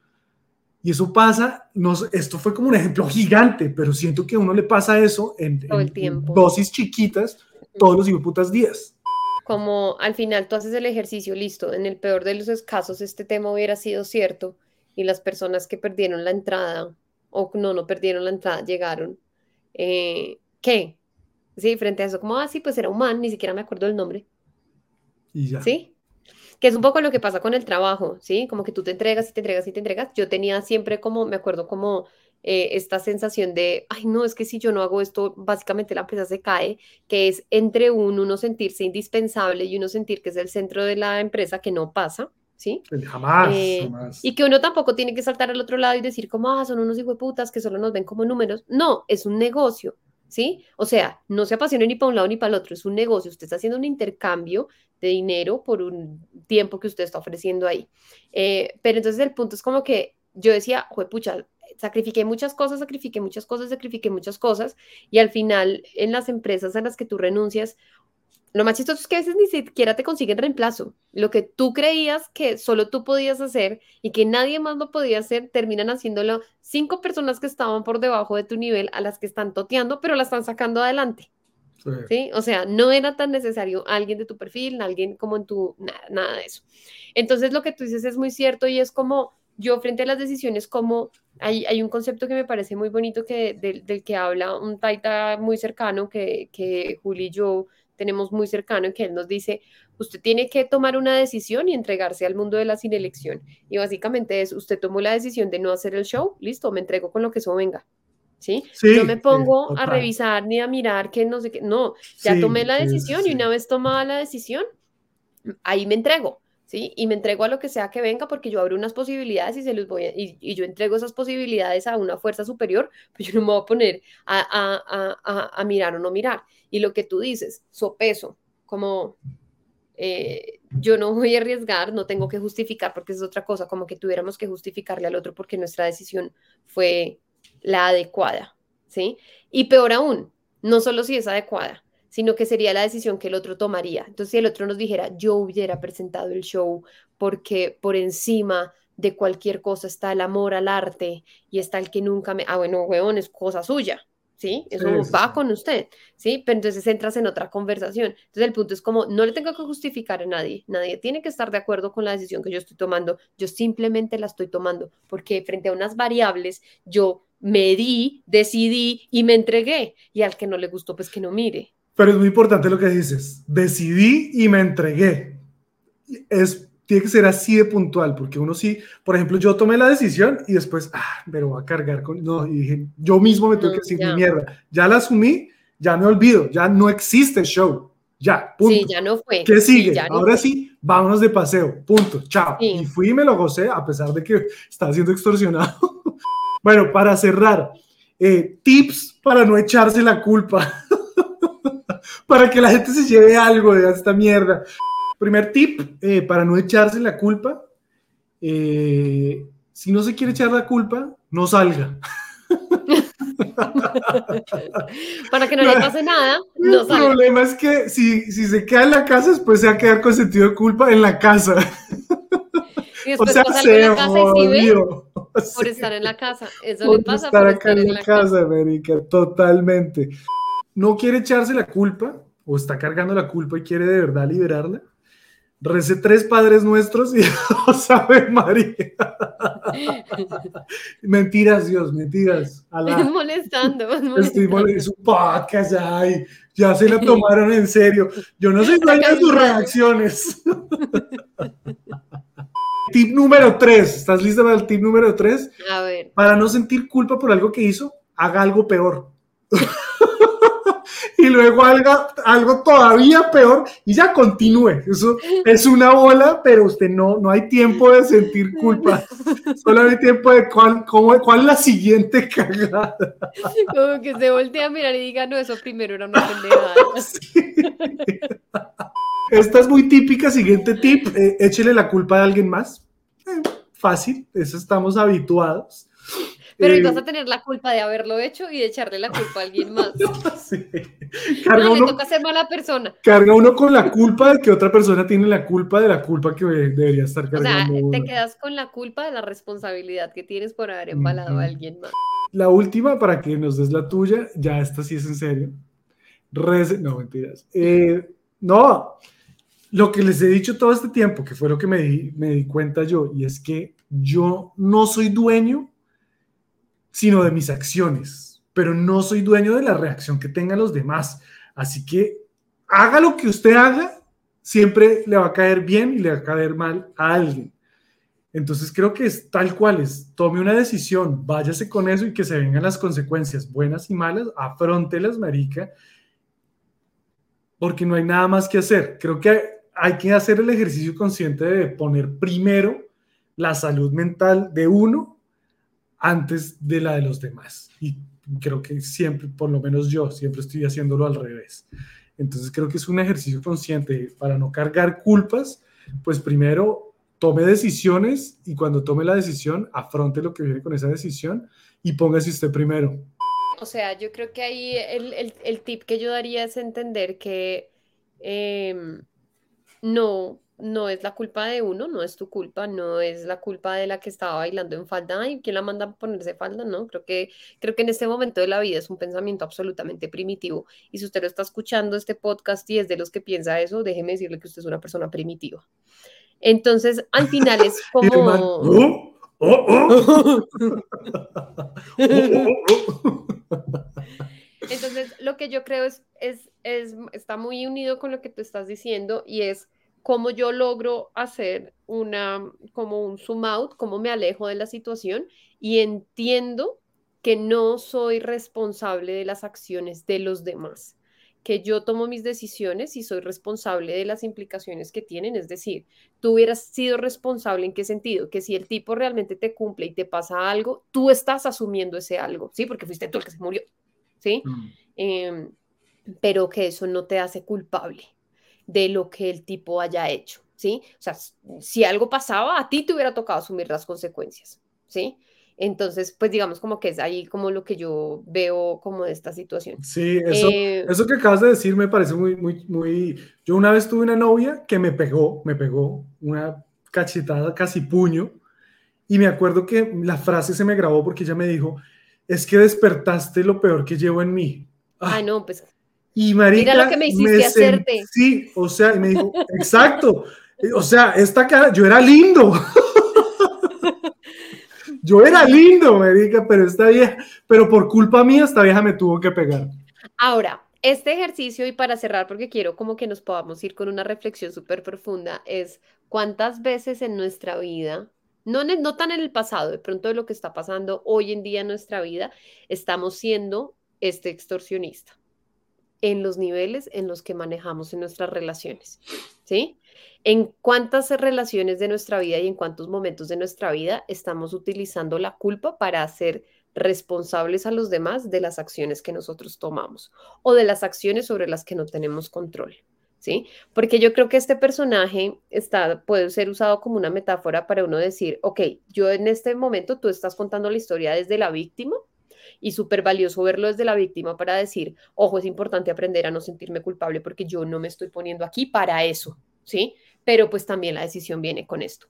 Y eso pasa, no, sé, esto fue como un ejemplo gigante, pero siento que a uno le pasa eso en, Todo el en- en tiempo. dosis chiquitas todos los putas días. como al final tú haces el ejercicio, listo, en el peor de los casos este tema hubiera sido cierto y las personas que perdieron la entrada o no, no perdieron la entrada, llegaron, eh, ¿qué? Sí, frente a eso, como, ah, sí, pues era un man, ni siquiera me acuerdo el nombre, Y ya. ¿sí? Que es un poco lo que pasa con el trabajo, ¿sí? Como que tú te entregas y te entregas y te entregas. Yo tenía siempre como, me acuerdo como eh, esta sensación de, ay, no, es que si yo no hago esto, básicamente la empresa se cae, que es entre uno, uno sentirse indispensable y uno sentir que es el centro de la empresa, que no pasa, ¿sí? Jamás, Eh, jamás. Y que uno tampoco tiene que saltar al otro lado y decir como, ah, son unos hijueputas que solo nos ven como números. No, es un negocio, ¿sí? O sea, no se apasione ni para un lado ni para el otro, es un negocio. Usted está haciendo un intercambio de dinero por un tiempo que usted está ofreciendo ahí. Eh, pero entonces el punto es como que yo decía, pucha, sacrifiqué muchas cosas, sacrifiqué muchas cosas, sacrifiqué muchas cosas, y al final en las empresas a las que tú renuncias, lo más chistoso es que a veces ni siquiera te consiguen reemplazo. Lo que tú creías que solo tú podías hacer y que nadie más lo podía hacer, terminan haciéndolo cinco personas que estaban por debajo de tu nivel a las que están toteando, pero la están sacando adelante. Sí. ¿sí? O sea, no era tan necesario alguien de tu perfil, alguien como en tu, nada, nada de eso. Entonces, lo que tú dices es muy cierto y es como yo frente a las decisiones, como hay, hay un concepto que me parece muy bonito que, del, del que habla un taita muy cercano que, que Juli y yo tenemos muy cercano y que él nos dice, usted tiene que tomar una decisión y entregarse al mundo de la sin elección. Y básicamente es, usted tomó la decisión de no hacer el show, listo, me entrego con lo que eso venga. ¿Sí? Sí, no me pongo a revisar ni a mirar que no sé qué, no, ya Sí, tomé la decisión sí. y una vez tomada la decisión, ahí me entrego, ¿sí? Y me entrego a lo que sea que venga porque yo abro unas posibilidades y se los voy y, yo entrego esas posibilidades a una fuerza superior, (laughs) pues yo no me voy a poner a mirar o no mirar. Y lo que tú dices, sopeso, como eh, yo no voy a arriesgar, no tengo que justificar porque es otra cosa, como que tuviéramos que justificarle al otro porque nuestra decisión fue la adecuada, ¿sí? Y peor aún, no solo si es adecuada, sino que sería la decisión que el otro tomaría. Entonces, si el otro nos dijera, yo hubiera presentado el show porque por encima de cualquier cosa está el amor al arte y está el que nunca me... Ah, bueno, huevón, es cosa suya, ¿sí? Eso Sí, sí, va con usted, ¿sí? Pero entonces entras en otra conversación. Entonces el punto es como, no le tengo que justificar a nadie, nadie tiene que estar de acuerdo con la decisión que yo estoy tomando, yo simplemente la estoy tomando, porque frente a unas variables yo medí, decidí y me entregué, y al que no le gustó, pues que no mire. Pero es muy importante lo que dices. Decidí y me entregué. Es, tiene que ser así de puntual, porque uno sí, por ejemplo, yo tomé la decisión y después, ah, pero voy a cargar con. No, y dije, yo mismo me tuve No, que decir, mi mierda, ya la asumí, ya me olvido, ya no existe show. Ya, punto. Sí, ya no fue. ¿Qué Sí, sigue? no Ahora fue. sí, vámonos de paseo. Punto. Chao. Sí. Y fui y me lo gocé, a pesar de que estaba siendo extorsionado. (laughs) bueno, para cerrar, eh, tips para no echarse la culpa. (laughs) para que la gente se lleve algo de esta mierda. Primer tip eh, para no echarse la culpa. eh, si no se quiere echar la culpa, no salga. (laughs) Para que no le pase nada, no El salga. problema es que si, si se queda en la casa, después se va a quedar con sentido de culpa en la casa. Y (laughs) O sea, pasa algo en se la casa y ve por (laughs) estar en la casa. Eso por le pasa estar por acá estar en la casa, América, totalmente. No quiere echarse la culpa o está cargando la culpa y quiere de verdad liberarla. Rece tres padres nuestros y (laughs) no sabe María. mentiras, Dios, mentiras. Es Alá. molestando, es Estoy molestando. mol- es un podcast, ay, ya se la tomaron en serio. Yo no soy dueño de sus reacciones. (laughs) tip número 3. ¿Estás lista para el tip número 3? A ver, Para no sentir culpa por algo que hizo, haga algo peor. (laughs) y luego algo, algo todavía peor y ya continúe. Eso es una bola, pero usted no, no hay tiempo de sentir culpa. Solo hay tiempo de cuál, cómo, cuál es la siguiente (laughs) cagada. Como que se voltea a mirar y diga, no, eso primero era una pendejada. (laughs) Sí. Esta es muy típica. Siguiente tip: eh, échele la culpa a alguien más. Eh, fácil, eso estamos habituados. Pero Eh, y vas a tener la culpa de haberlo hecho y de echarle la culpa a alguien más. (laughs) sí. Carga No, le uno toca ser mala persona. carga uno con la culpa de que otra persona tiene la culpa de la culpa que debería estar O sea, cargando. te quedas con la culpa de la responsabilidad que tienes por haber embalado Ujú. a alguien más. La última, para que nos des la tuya, ya esta sí es en serio. Rece- no, mentiras. Eh, no, lo que les he dicho todo este tiempo, que fue lo que me di, me di cuenta yo, y es que yo no soy dueño, sino de mis acciones, pero no soy dueño de la reacción que tengan los demás. Así que haga lo que usted haga, siempre le va a caer bien y le va a caer mal a alguien. Entonces creo que es tal cual es, tome una decisión, váyase con eso y que se vengan las consecuencias, buenas y malas, afrontelas, marica, porque no hay nada más que hacer. Creo que hay que hacer el ejercicio consciente de poner primero la salud mental de uno antes de la de los demás. Y creo que siempre, por lo menos yo, siempre estoy haciéndolo al revés. Entonces creo que es un ejercicio consciente para no cargar culpas, pues primero tome decisiones y cuando tome la decisión, afronte lo que viene con esa decisión y póngase usted primero. O sea, yo creo que ahí el, el- el tip que yo daría es entender que em, no, no es la culpa de uno, no es tu culpa, no es la culpa de la que estaba bailando en falda. Ay, ¿quién la manda a ponerse falda? No, creo que, creo que en este momento de la vida es un pensamiento absolutamente primitivo. Y si usted lo está escuchando este podcast y es de los que piensa eso, déjeme decirle que usted es una persona primitiva. Entonces, al final es (laughs) Y como... "Oh, oh, oh". (laughs) (laughs) Oh, oh, oh. Entonces, lo que yo creo es, es, es, está muy unido con lo que tú estás diciendo y es cómo yo logro hacer una, como un zoom out, cómo me alejo de la situación y entiendo que no soy responsable de las acciones de los demás, que yo tomo mis decisiones y soy responsable de las implicaciones que tienen. Es decir, tú hubieras sido responsable en qué sentido, que si el tipo realmente te cumple y te pasa algo, tú estás asumiendo ese algo, ¿sí? Porque fuiste tú el que se murió, ¿sí? Em, pero que eso no te hace culpable de lo que el tipo haya hecho, ¿sí? O sea, si algo pasaba, a ti te hubiera tocado asumir las consecuencias, ¿sí? Entonces, pues digamos como que es ahí como lo que yo veo como de esta situación. Sí, eso, Eh, eso que acabas de decir me parece muy, muy, muy... Yo una vez tuve una novia que me pegó, me pegó una cachetada casi puño y me acuerdo que la frase se me grabó porque ella me dijo, es que despertaste lo peor que llevo en mí. Ah, Ay, no, pues Y marica, Mira lo que me hiciste hacerte. Sí, o sea, y me dijo, (laughs) exacto. O sea, esta cara, yo era lindo. (laughs) yo era lindo, marica, pero esta vieja, pero por culpa mía, esta vieja me tuvo que pegar. Ahora, este ejercicio, y para cerrar, porque quiero como que nos podamos ir con una reflexión súper profunda, es cuántas veces en nuestra vida, no, en el- no tan en el pasado, de pronto de lo que está pasando hoy en día en nuestra vida, estamos siendo este extorsionista en los niveles en los que manejamos en nuestras relaciones, ¿sí? En cuántas relaciones de nuestra vida y en cuántos momentos de nuestra vida estamos utilizando la culpa para hacer responsables a los demás de las acciones que nosotros tomamos o de las acciones sobre las que no tenemos control, ¿sí? Porque yo creo que este personaje está, puede ser usado como una metáfora para uno decir, ok, yo en este momento tú estás contando la historia desde la víctima y súper valioso verlo desde la víctima para decir, ojo, es importante aprender a no sentirme culpable porque yo no me estoy poniendo aquí para eso, ¿sí? Pero pues también la decisión viene con esto.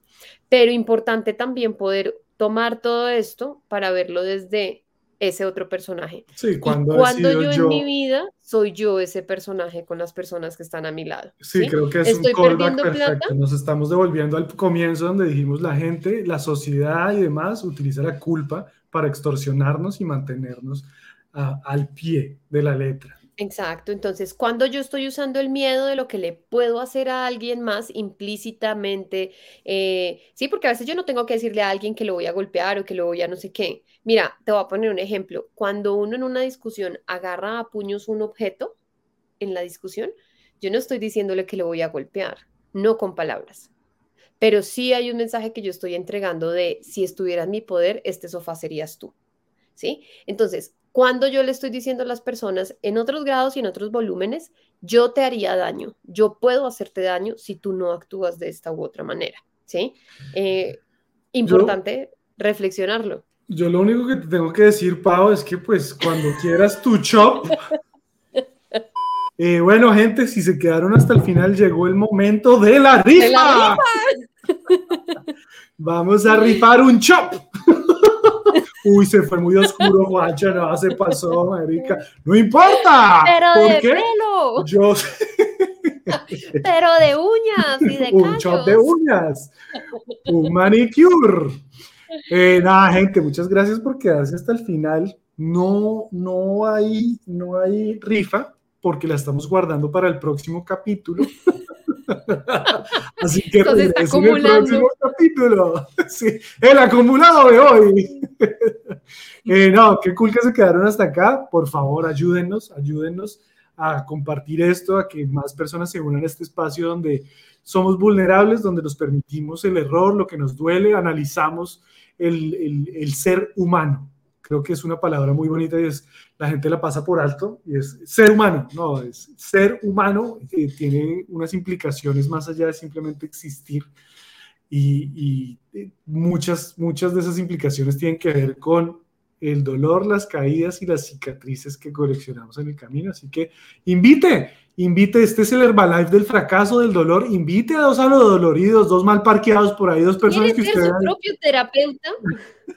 Pero importante también poder tomar todo esto para verlo desde ese otro personaje. Sí, Y cuando, cuando yo, yo en mi vida soy yo ese personaje con las personas que están a mi lado. Sí, creo que es Estoy un callback perfecto. plata. Nos estamos devolviendo al comienzo donde dijimos la gente, la sociedad y demás utiliza la culpa para extorsionarnos y mantenernos a- al pie de la letra. Exacto, entonces cuando yo estoy usando el miedo de lo que le puedo hacer a alguien más implícitamente, eh, sí, porque a veces yo no tengo que decirle a alguien que lo voy a golpear o que lo voy a no sé qué. Mira, te voy a poner un ejemplo. Cuando uno en una discusión agarra a puños un objeto, en la discusión, yo no estoy diciéndole que lo voy a golpear, no con palabras. Pero sí hay un mensaje que yo estoy entregando de si estuviera en mi poder, este sofá serías tú. ¿Sí? Entonces, cuando yo le estoy diciendo a las personas en otros grados y en otros volúmenes, yo te haría daño, yo puedo hacerte daño si tú no actúas de esta u otra manera. ¿Sí? Eh, importante reflexionarlo. Yo lo único que te tengo que decir, Pau, es que pues cuando quieras tu chop. Eh, bueno, gente, si se quedaron hasta el final, llegó el momento de la rifa. (laughs) Vamos a rifar un chop. (laughs) Uy, se fue muy oscuro, Juancho, no, se pasó, marica. No importa. Pero de pelo. Yo (laughs) Pero de uñas y de Un chop de uñas. Un manicure. Eh, nada, gente, muchas gracias por quedarse hasta el final. No, no hay, no hay rifa porque la estamos guardando para el próximo capítulo. (laughs) Así que Entonces está regresen el próximo capítulo. Sí, el acumulado de hoy. (laughs) Eh, no, qué cool que se quedaron hasta acá. Por favor, ayúdennos, ayúdennos a compartir esto, a que más personas se unan a este espacio donde somos vulnerables, donde nos permitimos el error, lo que nos duele, analizamos el, el, el ser humano. Creo que es una palabra muy bonita y es, la gente la pasa por alto y es ser humano, no, es ser humano, eh, tiene unas implicaciones más allá de simplemente existir y, y eh, muchas, muchas de esas implicaciones tienen que ver con el dolor, las caídas y las cicatrices que coleccionamos en el camino. Así que invite, invite, este es el Herbalife del fracaso, del dolor, invite a dos a los doloridos, dos mal parqueados por ahí, dos personas que ¿Quieres ser usted... su propio terapeuta?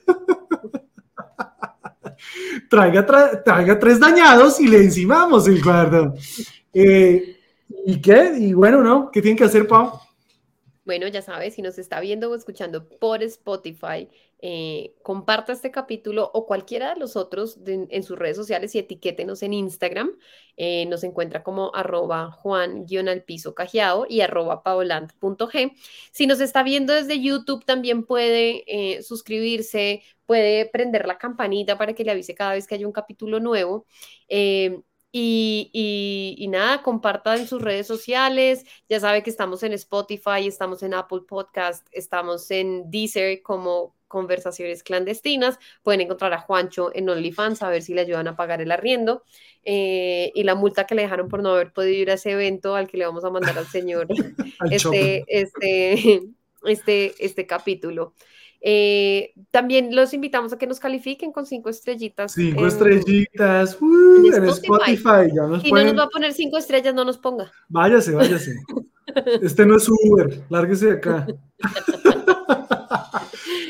(laughs) traiga, tra- traiga tres dañados y le encimamos el cuarto. Eh, ¿Y qué? Y bueno, ¿no? ¿Qué tienen que hacer, Pau? Bueno, ya sabes, si nos está viendo o escuchando por Spotify, eh, comparta este capítulo o cualquiera de los otros en sus redes sociales y etiquétenos en Instagram. Eh, nos encuentra como arroba juan-alpiso cajeado y arroba paolant.g. Si nos está viendo desde YouTube, también puede eh, suscribirse, puede prender la campanita para que le avise cada vez que haya un capítulo nuevo. Y nada, comparta en sus redes sociales. Ya sabe que estamos en Spotify, estamos en Apple Podcast, estamos en Deezer como conversaciones clandestinas. Pueden encontrar a Juancho en OnlyFans a ver si le ayudan a pagar el arriendo. Eh, y la multa que le dejaron por no haber podido ir a ese evento al que le vamos a mandar al señor (laughs) Al este, este, (laughs) este, este capítulo. Eh, también los invitamos a que nos califiquen con cinco estrellitas. Cinco en- estrellitas uh, en Spotify. Spotify. Ya nos Si no nos va a poner cinco estrellas, no nos ponga. Váyase, váyase. (laughs) Este no es Uber, lárguese de acá.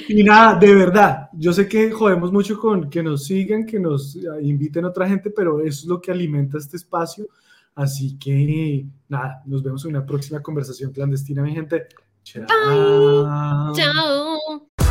Y nada, de verdad, yo sé que jodemos mucho con que nos sigan, que nos eh, inviten a otra gente, pero eso es lo que alimenta este espacio. Así que nada, nos vemos en una próxima conversación clandestina, mi gente. Chao. Chao.